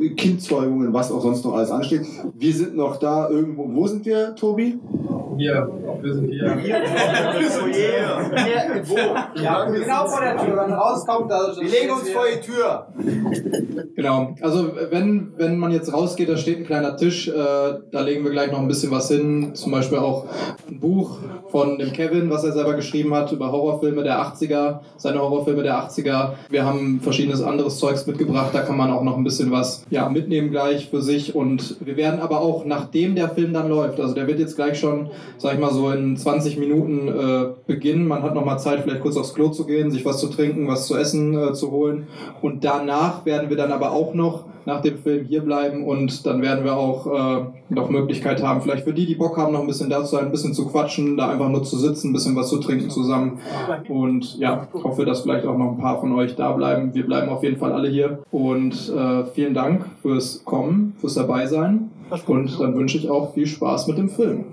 äh, Kindzeugungen, was auch sonst noch alles ansteht. Wir sind noch da irgendwo. Wo sind wir, Tobi? Hier, wir sind hier. Hier, wo? Ja, genau vor der Tür, wenn man rauskommt. Da Wir legen uns vor die Tür. Genau, also wenn, wenn man jetzt rausgeht, da steht ein kleiner Tisch, äh, da legen wir gleich noch ein bisschen was hin, zum Beispiel auch ein Buch von dem Kevin, was er selber geschrieben hat über Horrorfilme der 80er, seine Horrorfilme der 80er. Wir haben verschiedenes anderes Zeugs mitgebracht, da kann man auch noch ein bisschen was ja, mitnehmen gleich für sich. Und wir werden aber auch, nachdem der Film dann läuft, also der wird jetzt gleich schon, sag ich mal so in 20 Minuten äh, beginnen, man hat noch mal Zeit, vielleicht kurz aufs Klo zu gehen, sich was zu trinken, was zu essen äh, zu holen. Und danach werden wir dann aber auch noch nach dem Film hier bleiben und dann werden wir auch äh, noch Möglichkeit haben, vielleicht für die, die Bock haben, noch ein bisschen da zu sein, ein bisschen zu quatschen, da einfach nur zu sitzen, ein bisschen was zu trinken zusammen. Und ja, hoffe, dass vielleicht auch noch ein paar von euch da bleiben. Wir bleiben auf jeden Fall alle hier. Und äh, vielen Dank fürs Kommen, fürs Dabeisein. Und dann wünsche ich auch viel Spaß mit dem Film.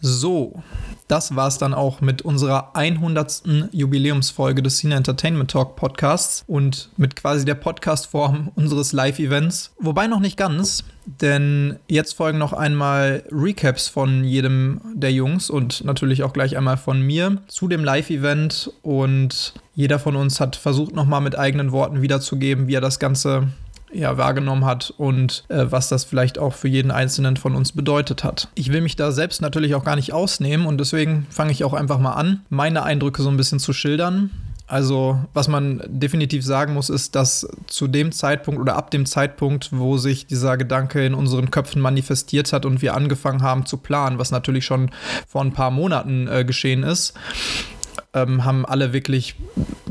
So, das war's dann auch mit unserer 100. Jubiläumsfolge des Cine Entertainment Talk Podcasts und mit quasi der Podcastform unseres Live-Events. Wobei noch nicht ganz, denn jetzt folgen noch einmal Recaps von jedem der Jungs und natürlich auch gleich einmal von mir zu dem Live-Event und jeder von uns hat versucht nochmal mit eigenen Worten wiederzugeben, wie er das Ganze ja, wahrgenommen hat und äh, was das vielleicht auch für jeden Einzelnen von uns bedeutet hat. Ich will mich da selbst natürlich auch gar nicht ausnehmen und deswegen fange ich auch einfach mal an, meine Eindrücke so ein bisschen zu schildern. Also, was man definitiv sagen muss, ist, dass zu dem Zeitpunkt oder ab dem Zeitpunkt, wo sich dieser Gedanke in unseren Köpfen manifestiert hat und wir angefangen haben zu planen, was natürlich schon vor ein paar Monaten äh, geschehen ist, ähm, haben alle wirklich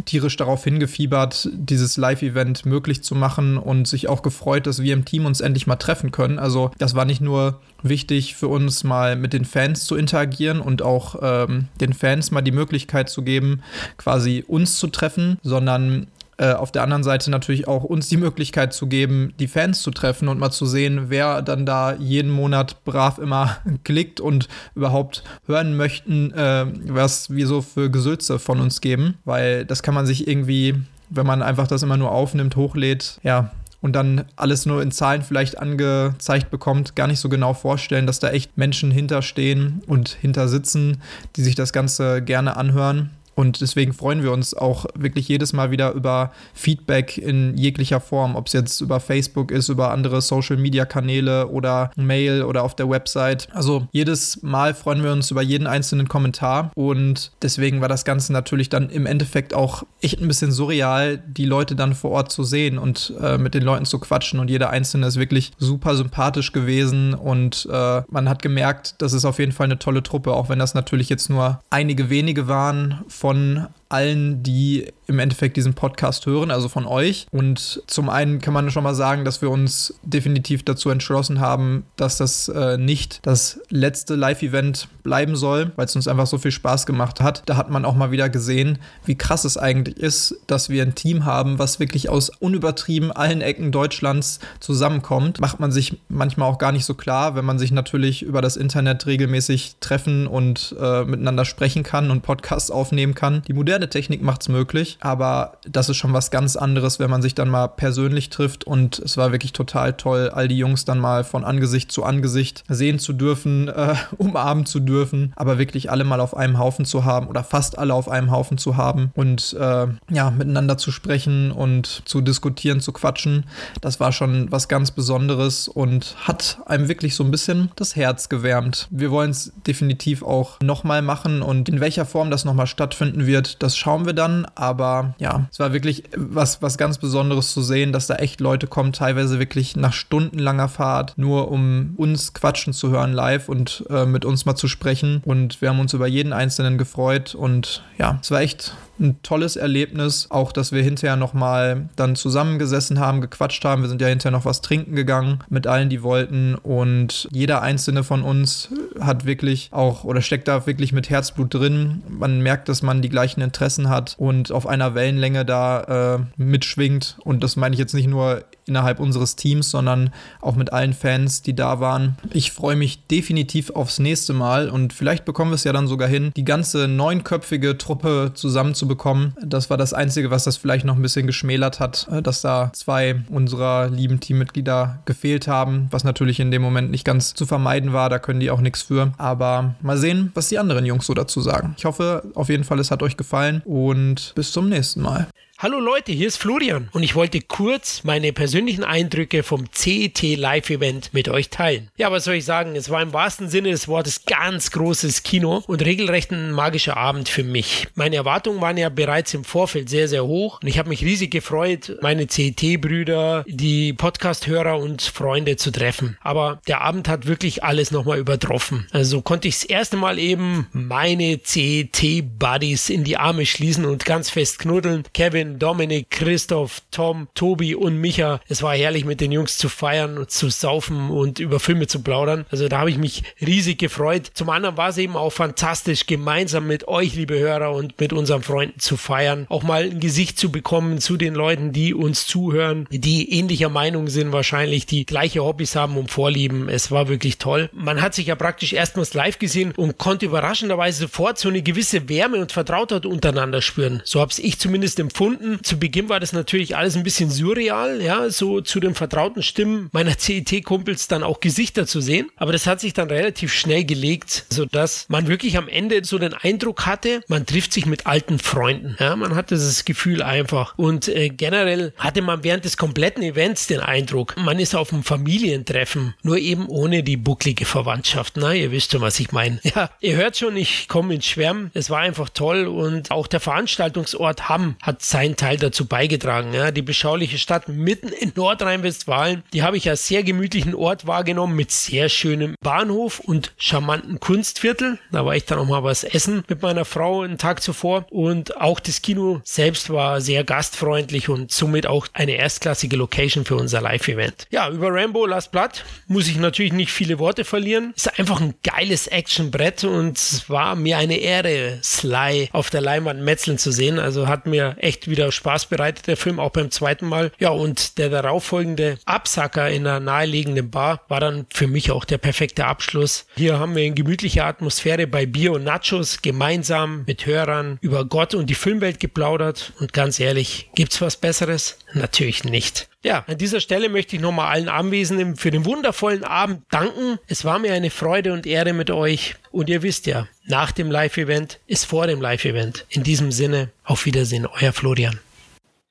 tierisch darauf hingefiebert, dieses Live-Event möglich zu machen und sich auch gefreut, dass wir im Team uns endlich mal treffen können. Also das war nicht nur wichtig für uns, mal mit den Fans zu interagieren und auch ähm, den Fans mal die Möglichkeit zu geben, quasi uns zu treffen, sondern äh, auf der anderen Seite natürlich auch uns die Möglichkeit zu geben, die Fans zu treffen und mal zu sehen, wer dann da jeden Monat brav immer klickt und überhaupt hören möchten, äh, was wir so für Gesülze von uns geben, weil das kann man sich irgendwie, wenn man einfach das immer nur aufnimmt, hochlädt, ja, und dann alles nur in Zahlen vielleicht angezeigt bekommt, gar nicht so genau vorstellen, dass da echt Menschen hinterstehen und hinter sitzen, die sich das Ganze gerne anhören. Und deswegen freuen wir uns auch wirklich jedes Mal wieder über Feedback in jeglicher Form, ob es jetzt über Facebook ist, über andere Social-Media-Kanäle oder Mail oder auf der Website. Also jedes Mal freuen wir uns über jeden einzelnen Kommentar. Und deswegen war das Ganze natürlich dann im Endeffekt auch echt ein bisschen surreal, die Leute dann vor Ort zu sehen und äh, mit den Leuten zu quatschen. Und jeder Einzelne ist wirklich super sympathisch gewesen. Und äh, man hat gemerkt, das ist auf jeden Fall eine tolle Truppe, auch wenn das natürlich jetzt nur einige wenige waren von allen, die im Endeffekt diesen Podcast hören, also von euch. Und zum einen kann man schon mal sagen, dass wir uns definitiv dazu entschlossen haben, dass das äh, nicht das letzte Live-Event bleiben soll, weil es uns einfach so viel Spaß gemacht hat. Da hat man auch mal wieder gesehen, wie krass es eigentlich ist, dass wir ein Team haben, was wirklich aus unübertrieben allen Ecken Deutschlands zusammenkommt. Macht man sich manchmal auch gar nicht so klar, wenn man sich natürlich über das Internet regelmäßig treffen und äh, miteinander sprechen kann und Podcasts aufnehmen kann. Die moderne Technik macht es möglich, aber das ist schon was ganz anderes, wenn man sich dann mal persönlich trifft und es war wirklich total toll, all die Jungs dann mal von Angesicht zu Angesicht sehen zu dürfen, äh, umarmen zu dürfen aber wirklich alle mal auf einem Haufen zu haben oder fast alle auf einem Haufen zu haben und äh, ja, miteinander zu sprechen und zu diskutieren, zu quatschen, das war schon was ganz Besonderes und hat einem wirklich so ein bisschen das Herz gewärmt. Wir wollen es definitiv auch nochmal machen und in welcher Form das nochmal stattfinden wird, das schauen wir dann, aber ja, es war wirklich was, was ganz Besonderes zu sehen, dass da echt Leute kommen, teilweise wirklich nach stundenlanger Fahrt, nur um uns quatschen zu hören live und äh, mit uns mal zu sprechen. Und wir haben uns über jeden Einzelnen gefreut. Und ja, es war echt ein tolles Erlebnis. Auch, dass wir hinterher nochmal dann zusammengesessen haben, gequatscht haben. Wir sind ja hinterher noch was trinken gegangen mit allen, die wollten. Und jeder einzelne von uns hat wirklich auch oder steckt da wirklich mit Herzblut drin. Man merkt, dass man die gleichen Interessen hat und auf einer Wellenlänge da äh, mitschwingt. Und das meine ich jetzt nicht nur innerhalb unseres Teams, sondern auch mit allen Fans, die da waren. Ich freue mich definitiv aufs nächste Mal und vielleicht bekommen wir es ja dann sogar hin, die ganze neunköpfige Truppe zusammenzubekommen. Das war das Einzige, was das vielleicht noch ein bisschen geschmälert hat, äh, dass da zwei unserer lieben Teammitglieder gefehlt haben, was natürlich in dem Moment nicht ganz zu vermeiden war. Da können die auch nichts für. Aber mal sehen, was die anderen Jungs so dazu sagen. Ich hoffe auf jeden Fall, es hat euch gefallen und bis zum nächsten Mal. Hallo Leute, hier ist Florian und ich wollte kurz meine persönlichen Eindrücke vom CET Live Event mit euch teilen. Ja, was soll ich sagen? Es war im wahrsten Sinne des Wortes ganz großes Kino und regelrecht ein magischer Abend für mich. Meine Erwartungen waren ja bereits im Vorfeld sehr, sehr hoch und ich habe mich riesig gefreut, meine CET-Brüder, die Podcast-Hörer und Freunde zu treffen. Aber der Abend hat wirklich alles nochmal übertroffen. Also konnte ich das erste Mal eben meine CET-Buddies in die Arme schließen und ganz fest knuddeln. Kevin, Kevin, Dominik, Christoph, Tom, Tobi und Micha. Es war herrlich mit den Jungs zu feiern und zu saufen und über Filme zu plaudern. Also da habe ich mich riesig gefreut. Zum anderen war es eben auch fantastisch, gemeinsam mit euch, liebe Hörer, und mit unseren Freunden zu feiern. Auch mal ein Gesicht zu bekommen zu den Leuten, die uns zuhören, die ähnlicher Meinung sind wahrscheinlich, die gleiche Hobbys haben und Vorlieben. Es war wirklich toll. Man hat sich ja praktisch erstmals live gesehen und konnte überraschenderweise sofort so eine gewisse Wärme und Vertrautheit untereinander spüren. So habe ich zumindest empfunden Stunden. Zu Beginn war das natürlich alles ein bisschen surreal, ja, so zu den vertrauten Stimmen meiner CET-Kumpels dann auch Gesichter zu sehen. Aber das hat sich dann relativ schnell gelegt, sodass man wirklich am Ende so den Eindruck hatte, man trifft sich mit alten Freunden. Ja, man hatte das Gefühl einfach. Und äh, generell hatte man während des kompletten Events den Eindruck, man ist auf einem Familientreffen, nur eben ohne die bucklige Verwandtschaft. Na, ihr wisst schon, was ich meine. Ja, ihr hört schon, ich komme ins Schwärmen. Es war einfach toll und auch der Veranstaltungsort Hamm hat sein seinen Teil dazu beigetragen. Ja. Die beschauliche Stadt mitten in Nordrhein-Westfalen, die habe ich als sehr gemütlichen Ort wahrgenommen mit sehr schönem Bahnhof und charmanten Kunstviertel. Da war ich dann auch mal was essen mit meiner Frau einen Tag zuvor und auch das Kino selbst war sehr gastfreundlich und somit auch eine erstklassige Location für unser Live-Event. Ja, über Rambo Last Blood muss ich natürlich nicht viele Worte verlieren. Ist einfach ein geiles Actionbrett und es war mir eine Ehre, Sly auf der Leinwand metzeln zu sehen. Also hat mir echt wieder wieder Spaß bereitet, der Film, auch beim zweiten Mal. Ja, und der darauffolgende Absacker in einer naheliegenden Bar war dann für mich auch der perfekte Abschluss. Hier haben wir in gemütlicher Atmosphäre bei Bier und Nachos gemeinsam mit Hörern über Gott und die Filmwelt geplaudert. Und ganz ehrlich, gibt's was Besseres? Natürlich nicht. Ja, an dieser Stelle möchte ich nochmal allen Anwesenden für den wundervollen Abend danken. Es war mir eine Freude und Ehre mit euch. Und ihr wisst ja, nach dem Live-Event ist vor dem Live-Event. In diesem Sinne, auf Wiedersehen, euer Florian.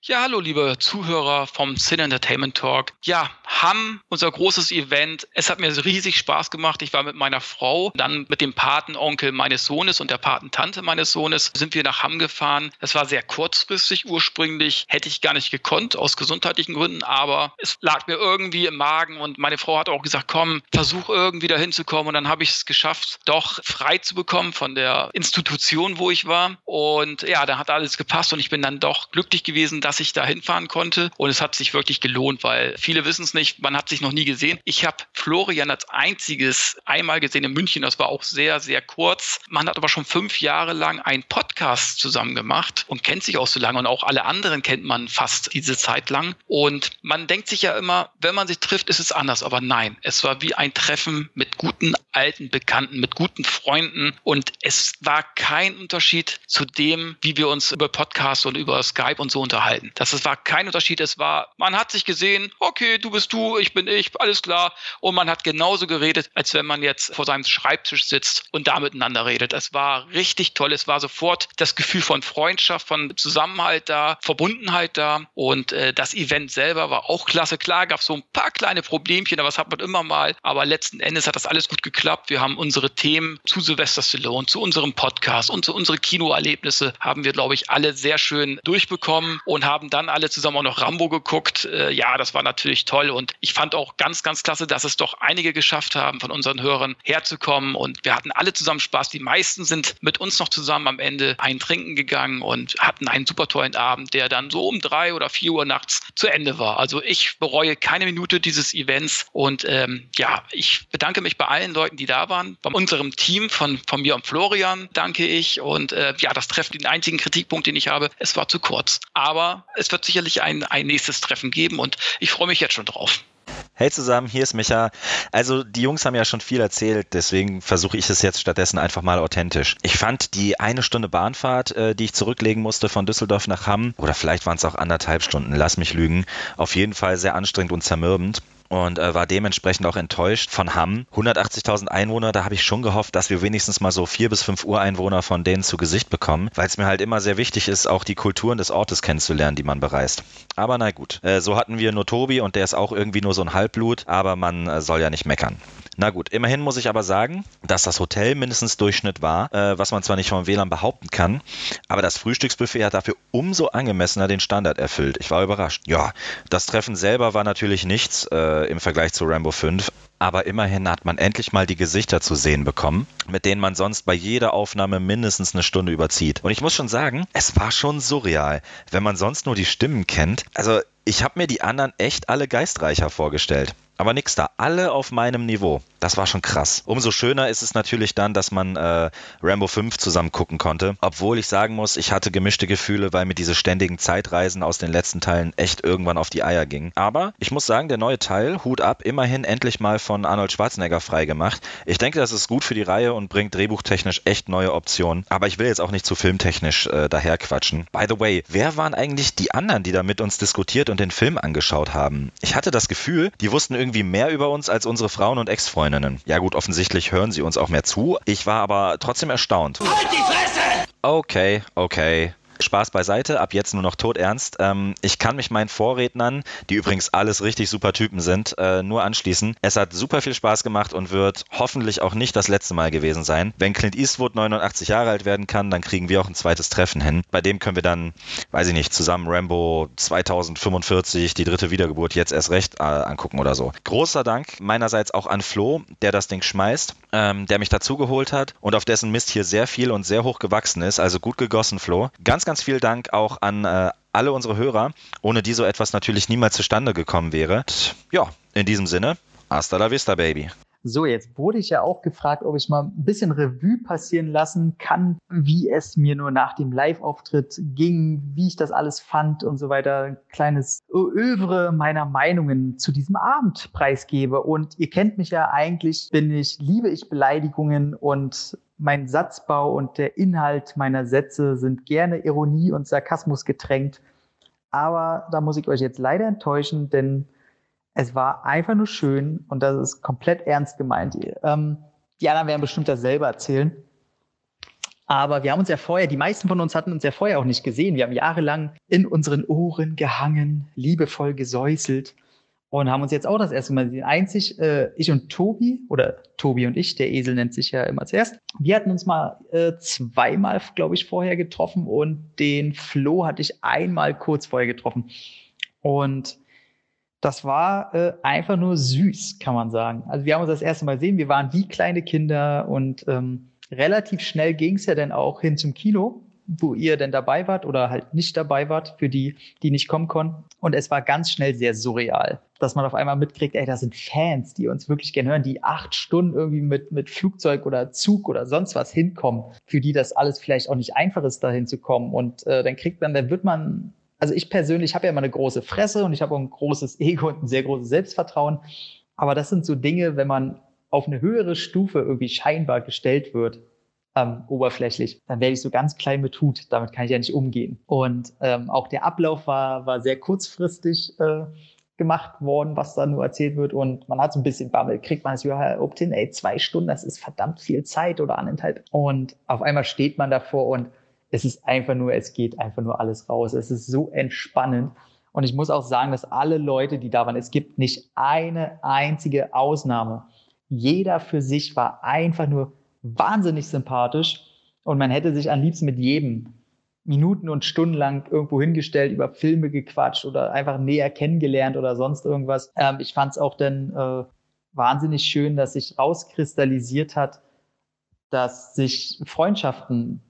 Ja, hallo liebe Zuhörer vom Sin Entertainment Talk. Ja, Hamm, unser großes Event. Es hat mir riesig Spaß gemacht. Ich war mit meiner Frau, dann mit dem Patenonkel meines Sohnes und der Patentante meines Sohnes sind wir nach Hamm gefahren. Es war sehr kurzfristig ursprünglich, hätte ich gar nicht gekonnt aus gesundheitlichen Gründen, aber es lag mir irgendwie im Magen und meine Frau hat auch gesagt, komm, versuch irgendwie da hinzukommen und dann habe ich es geschafft, doch frei zu bekommen von der Institution, wo ich war und ja, da hat alles gepasst und ich bin dann doch glücklich gewesen, dass ich da hinfahren konnte. Und es hat sich wirklich gelohnt, weil viele wissen es nicht, man hat sich noch nie gesehen. Ich habe Florian als einziges einmal gesehen in München, das war auch sehr, sehr kurz. Man hat aber schon fünf Jahre lang einen Podcast zusammen gemacht und kennt sich auch so lange und auch alle anderen kennt man fast diese Zeit lang. Und man denkt sich ja immer, wenn man sich trifft, ist es anders. Aber nein, es war wie ein Treffen mit guten alten Bekannten, mit guten Freunden und es war kein Unterschied zu dem, wie wir uns über Podcasts und über Skype und so unterhalten beiden. Das, das war kein Unterschied. Es war, man hat sich gesehen, okay, du bist du, ich bin ich, alles klar. Und man hat genauso geredet, als wenn man jetzt vor seinem Schreibtisch sitzt und da miteinander redet. Es war richtig toll. Es war sofort das Gefühl von Freundschaft, von Zusammenhalt da, Verbundenheit da. Und äh, das Event selber war auch klasse. Klar gab es so ein paar kleine Problemchen, aber das hat man immer mal. Aber letzten Endes hat das alles gut geklappt geklappt. Wir haben unsere Themen zu Sylvester Stallone, zu unserem Podcast und zu unseren Kinoerlebnisse haben wir, glaube ich, alle sehr schön durchbekommen und haben dann alle zusammen auch noch Rambo geguckt. Äh, ja, das war natürlich toll und ich fand auch ganz, ganz klasse, dass es doch einige geschafft haben, von unseren Hörern herzukommen und wir hatten alle zusammen Spaß. Die meisten sind mit uns noch zusammen am Ende ein Trinken gegangen und hatten einen super tollen Abend, der dann so um drei oder vier Uhr nachts zu Ende war. Also ich bereue keine Minute dieses Events und ähm, ja, ich bedanke mich bei allen Leuten, die da waren. Bei unserem Team von, von mir und Florian danke ich und äh, ja, das Treffen, den einzigen Kritikpunkt, den ich habe, es war zu kurz. Aber es wird sicherlich ein, ein nächstes Treffen geben und ich freue mich jetzt schon drauf. Hey zusammen, hier ist Micha. Also die Jungs haben ja schon viel erzählt, deswegen versuche ich es jetzt stattdessen einfach mal authentisch. Ich fand die eine Stunde Bahnfahrt, äh, die ich zurücklegen musste von Düsseldorf nach Hamm, oder vielleicht waren es auch anderthalb Stunden, lass mich lügen, auf jeden Fall sehr anstrengend und zermürbend und äh, war dementsprechend auch enttäuscht von Hamm. 180.000 Einwohner, da habe ich schon gehofft, dass wir wenigstens mal so vier bis fünf Ureinwohner von denen zu Gesicht bekommen, weil es mir halt immer sehr wichtig ist, auch die Kulturen des Ortes kennenzulernen, die man bereist. Aber na gut, äh, so hatten wir nur Tobi und der ist auch irgendwie nur so ein Halbblut, aber man äh, soll ja nicht meckern. Na gut, immerhin muss ich aber sagen, dass das Hotel mindestens Durchschnitt war, äh, was man zwar nicht vom WLAN behaupten kann, aber das Frühstücksbuffet hat dafür umso angemessener den Standard erfüllt. Ich war überrascht. Ja, das Treffen selber war natürlich nichts äh, im Vergleich zu Rambo 5, aber immerhin hat man endlich mal die Gesichter zu sehen bekommen, mit denen man sonst bei jeder Aufnahme mindestens eine Stunde überzieht. Und ich muss schon sagen, es war schon surreal, wenn man sonst nur die Stimmen kennt. Also ich habe mir die anderen echt alle geistreicher vorgestellt. Aber nix da, alle auf meinem Niveau. Das war schon krass. Umso schöner ist es natürlich dann, dass man äh, Rambo 5 zusammen gucken konnte. Obwohl ich sagen muss, ich hatte gemischte Gefühle, weil mir diese ständigen Zeitreisen aus den letzten Teilen echt irgendwann auf die Eier gingen. Aber ich muss sagen, der neue Teil, Hut ab, immerhin endlich mal von Arnold Schwarzenegger freigemacht. Ich denke, das ist gut für die Reihe und bringt drehbuchtechnisch echt neue Optionen. Aber ich will jetzt auch nicht zu filmtechnisch äh, daherquatschen. By the way, wer waren eigentlich die anderen, die da mit uns diskutiert und den Film angeschaut haben? Ich hatte das Gefühl, die wussten irgendwie mehr über uns als unsere Frauen und Ex-Freundinnen. Ja gut, offensichtlich hören sie uns auch mehr zu. Ich war aber trotzdem erstaunt. Halt die Fresse! Okay, okay. Spaß beiseite, ab jetzt nur noch todernst. Ähm, ich kann mich meinen Vorrednern, die übrigens alles richtig super Typen sind, äh, nur anschließen. Es hat super viel Spaß gemacht und wird hoffentlich auch nicht das letzte Mal gewesen sein. Wenn Clint Eastwood 89 Jahre alt werden kann, dann kriegen wir auch ein zweites Treffen hin. Bei dem können wir dann, weiß ich nicht, zusammen Rambo 2045, die dritte Wiedergeburt, jetzt erst recht äh, angucken oder so. Großer Dank meinerseits auch an Flo, der das Ding schmeißt, ähm, der mich dazugeholt hat und auf dessen Mist hier sehr viel und sehr hoch gewachsen ist. Also gut gegossen, Flo. Ganz ganz viel Dank auch an äh, alle unsere Hörer, ohne die so etwas natürlich niemals zustande gekommen wäre. Ja, in diesem Sinne, hasta la vista, Baby. So, jetzt wurde ich ja auch gefragt, ob ich mal ein bisschen Revue passieren lassen kann, wie es mir nur nach dem Live-Auftritt ging, wie ich das alles fand und so weiter. Ein kleines Övre meiner Meinungen zu diesem Abend preisgebe. Und ihr kennt mich ja eigentlich, bin ich, liebe ich Beleidigungen und mein Satzbau und der Inhalt meiner Sätze sind gerne Ironie und Sarkasmus getränkt. Aber da muss ich euch jetzt leider enttäuschen, denn es war einfach nur schön und das ist komplett ernst gemeint. Ähm, die anderen werden bestimmt das selber erzählen. Aber wir haben uns ja vorher, die meisten von uns hatten uns ja vorher auch nicht gesehen. Wir haben jahrelang in unseren Ohren gehangen, liebevoll gesäuselt und haben uns jetzt auch das erste Mal gesehen. Einzig äh, ich und Tobi, oder Tobi und ich, der Esel nennt sich ja immer zuerst. Wir hatten uns mal äh, zweimal, glaube ich, vorher getroffen und den Flo hatte ich einmal kurz vorher getroffen. Und das war äh, einfach nur süß, kann man sagen. Also wir haben uns das erste Mal gesehen, wir waren wie kleine Kinder und ähm, relativ schnell ging es ja dann auch hin zum Kino wo ihr denn dabei wart oder halt nicht dabei wart, für die, die nicht kommen konnten. Und es war ganz schnell sehr surreal, dass man auf einmal mitkriegt, ey, da sind Fans, die uns wirklich gerne hören, die acht Stunden irgendwie mit, mit Flugzeug oder Zug oder sonst was hinkommen, für die das alles vielleicht auch nicht einfach ist, dahin zu kommen. Und äh, dann kriegt man, dann wird man also ich persönlich habe ja immer eine große Fresse und ich habe auch ein großes Ego und ein sehr großes Selbstvertrauen. Aber das sind so Dinge, wenn man auf eine höhere Stufe irgendwie scheinbar gestellt wird, ähm, oberflächlich, dann werde ich so ganz klein mit Hut. Damit kann ich ja nicht umgehen. Und ähm, auch der Ablauf war, war sehr kurzfristig äh, gemacht worden, was da nur erzählt wird. Und man hat so ein bisschen Bammel. Kriegt man es überhaupt hin? Ey, zwei Stunden, das ist verdammt viel Zeit oder anderthalb. Und auf einmal steht man davor und es ist einfach nur, es geht einfach nur alles raus. Es ist so entspannend. Und ich muss auch sagen, dass alle Leute, die da waren, es gibt nicht eine einzige Ausnahme, jeder für sich war einfach nur wahnsinnig sympathisch und man hätte sich am liebsten mit jedem Minuten und Stunden lang irgendwo hingestellt, über Filme gequatscht oder einfach näher kennengelernt oder sonst irgendwas. Ähm, ich fand es auch dann äh, wahnsinnig schön, dass sich rauskristallisiert hat, dass sich Freundschaften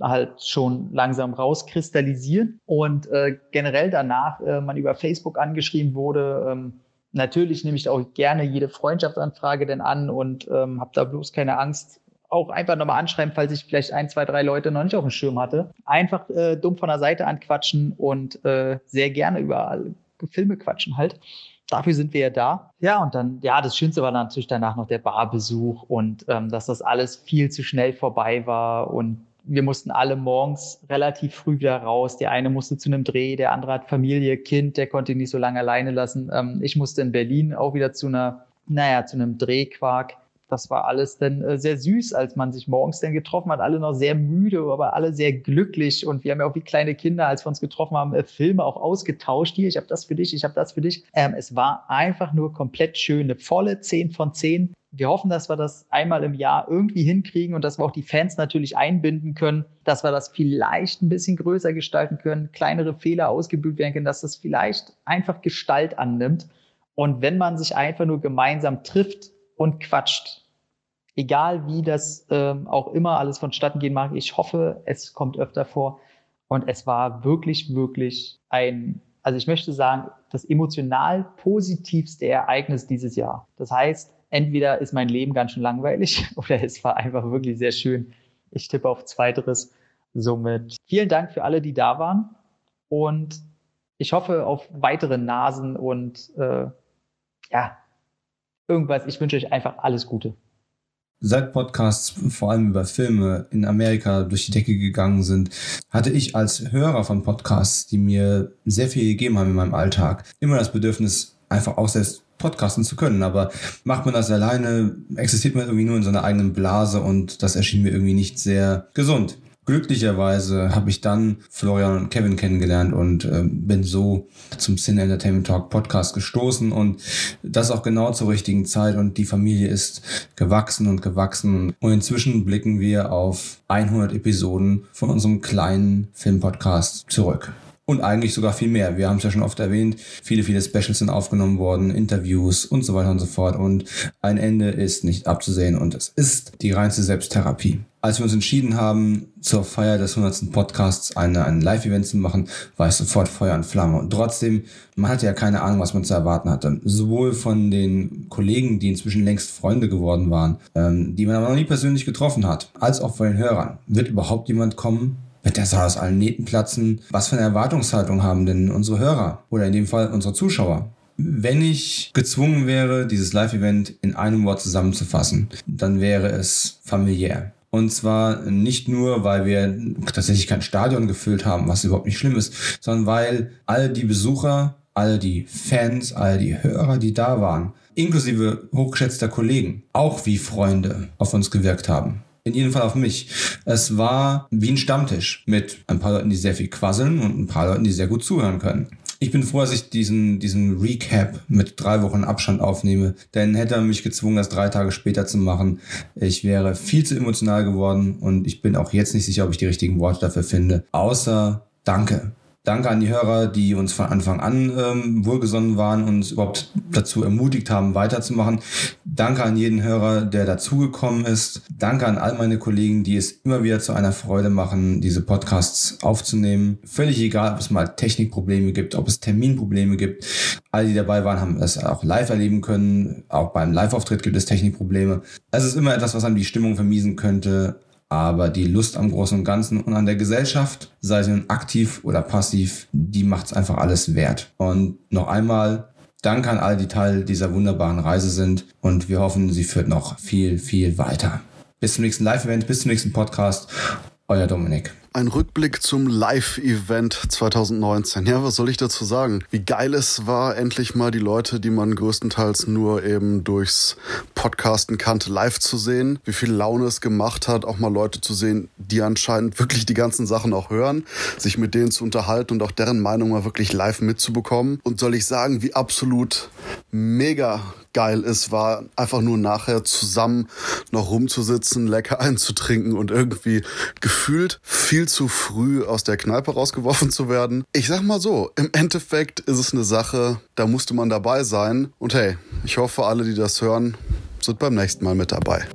halt schon langsam rauskristallisieren und äh, generell danach äh, man über Facebook angeschrieben wurde. Ähm, natürlich nehme ich auch gerne jede Freundschaftsanfrage denn an und ähm, habe da bloß keine Angst, auch einfach nochmal anschreiben, falls ich vielleicht ein, zwei, drei Leute noch nicht auf dem Schirm hatte. Einfach äh, dumm von der Seite anquatschen und äh, sehr gerne über Filme quatschen halt. Dafür sind wir ja da. Ja, und dann, ja, das Schönste war natürlich danach noch der Barbesuch und ähm, dass das alles viel zu schnell vorbei war und wir mussten alle morgens relativ früh wieder raus. Der eine musste zu einem Dreh, der andere hat Familie, Kind, der konnte ihn nicht so lange alleine lassen. Ähm, ich musste in Berlin auch wieder zu einer, naja, zu einem Drehquark das war alles dann äh, sehr süß, als man sich morgens dann getroffen hat. Alle noch sehr müde, aber alle sehr glücklich. Und wir haben ja auch wie kleine Kinder, als wir uns getroffen haben, äh, Filme auch ausgetauscht. Hier, ich habe das für dich, ich habe das für dich. Ähm, es war einfach nur komplett schön. Eine volle 10 von 10. Wir hoffen, dass wir das einmal im Jahr irgendwie hinkriegen und dass wir auch die Fans natürlich einbinden können, dass wir das vielleicht ein bisschen größer gestalten können, kleinere Fehler ausgebügelt werden können, dass das vielleicht einfach Gestalt annimmt. Und wenn man sich einfach nur gemeinsam trifft, und quatscht. Egal wie das ähm, auch immer alles vonstatten gehen mag, ich hoffe, es kommt öfter vor. Und es war wirklich, wirklich ein, also ich möchte sagen, das emotional positivste Ereignis dieses Jahr. Das heißt, entweder ist mein Leben ganz schön langweilig oder es war einfach wirklich sehr schön. Ich tippe auf Zweiteres. Somit vielen Dank für alle, die da waren. Und ich hoffe auf weitere Nasen und äh, ja, irgendwas. Ich wünsche euch einfach alles Gute. Seit Podcasts vor allem über Filme in Amerika durch die Decke gegangen sind, hatte ich als Hörer von Podcasts, die mir sehr viel gegeben haben in meinem Alltag, immer das Bedürfnis, einfach auch selbst podcasten zu können. Aber macht man das alleine, existiert man irgendwie nur in so einer eigenen Blase und das erschien mir irgendwie nicht sehr gesund. Glücklicherweise habe ich dann Florian und Kevin kennengelernt und äh, bin so zum Cine Entertainment Talk Podcast gestoßen und das auch genau zur richtigen Zeit und die Familie ist gewachsen und gewachsen. Und inzwischen blicken wir auf 100 Episoden von unserem kleinen Filmpodcast zurück und eigentlich sogar viel mehr. Wir haben es ja schon oft erwähnt, viele, viele Specials sind aufgenommen worden, Interviews und so weiter und so fort und ein Ende ist nicht abzusehen und es ist die reinste Selbsttherapie. Als wir uns entschieden haben, zur Feier des 100. Podcasts eine, ein Live-Event zu machen, war es sofort Feuer und Flamme. Und trotzdem, man hatte ja keine Ahnung, was man zu erwarten hatte. Sowohl von den Kollegen, die inzwischen längst Freunde geworden waren, ähm, die man aber noch nie persönlich getroffen hat, als auch von den Hörern. Wird überhaupt jemand kommen, wird der Saal aus allen Nähten platzen? Was für eine Erwartungshaltung haben denn unsere Hörer oder in dem Fall unsere Zuschauer? Wenn ich gezwungen wäre, dieses Live-Event in einem Wort zusammenzufassen, dann wäre es familiär. Und zwar nicht nur, weil wir tatsächlich kein Stadion gefüllt haben, was überhaupt nicht schlimm ist, sondern weil all die Besucher, all die Fans, all die Hörer, die da waren, inklusive hochgeschätzter Kollegen, auch wie Freunde auf uns gewirkt haben in jedem Fall auf mich. Es war wie ein Stammtisch mit ein paar Leuten, die sehr viel quasseln und ein paar Leuten, die sehr gut zuhören können. Ich bin froh, dass ich diesen, diesen Recap mit drei Wochen Abstand aufnehme, denn hätte er mich gezwungen, das drei Tage später zu machen, ich wäre viel zu emotional geworden und ich bin auch jetzt nicht sicher, ob ich die richtigen Worte dafür finde. Außer Danke. Danke an die Hörer, die uns von Anfang an ähm, wohlgesonnen waren und uns überhaupt dazu ermutigt haben, weiterzumachen. Danke an jeden Hörer, der dazugekommen ist. Danke an all meine Kollegen, die es immer wieder zu einer Freude machen, diese Podcasts aufzunehmen. Völlig egal, ob es mal Technikprobleme gibt, ob es Terminprobleme gibt. Alle, die dabei waren, haben es auch live erleben können. Auch beim Live-Auftritt gibt es Technikprobleme. Es ist immer etwas, was einem die Stimmung vermiesen könnte aber die Lust am Großen und Ganzen und an der Gesellschaft, sei sie nun aktiv oder passiv, die macht es einfach alles wert. Und noch einmal Danke an all die Teil dieser wunderbaren Reise sind und wir hoffen, sie führt noch viel, viel weiter. Bis zum nächsten Live-Event, bis zum nächsten Podcast. Euer Dominik. Ein Rückblick zum Live-Event 2019. Ja, was soll ich dazu sagen? Wie geil es war, endlich mal die Leute, die man größtenteils nur eben durchs Podcasten kannte, live zu sehen. Wie viel Laune es gemacht hat, auch mal Leute zu sehen, die anscheinend wirklich die ganzen Sachen auch hören, sich mit denen zu unterhalten und auch deren Meinung mal wirklich live mitzubekommen. Und soll ich sagen, wie absolut mega geil es war, einfach nur nachher zusammen noch rumzusitzen, lecker einzutrinken und irgendwie gefühlt viel zu früh aus der Kneipe rausgeworfen zu werden. Ich sag mal so, im Endeffekt ist es eine Sache, da musste man dabei sein. Und hey, ich hoffe, alle, die das hören, sind beim nächsten Mal mit dabei.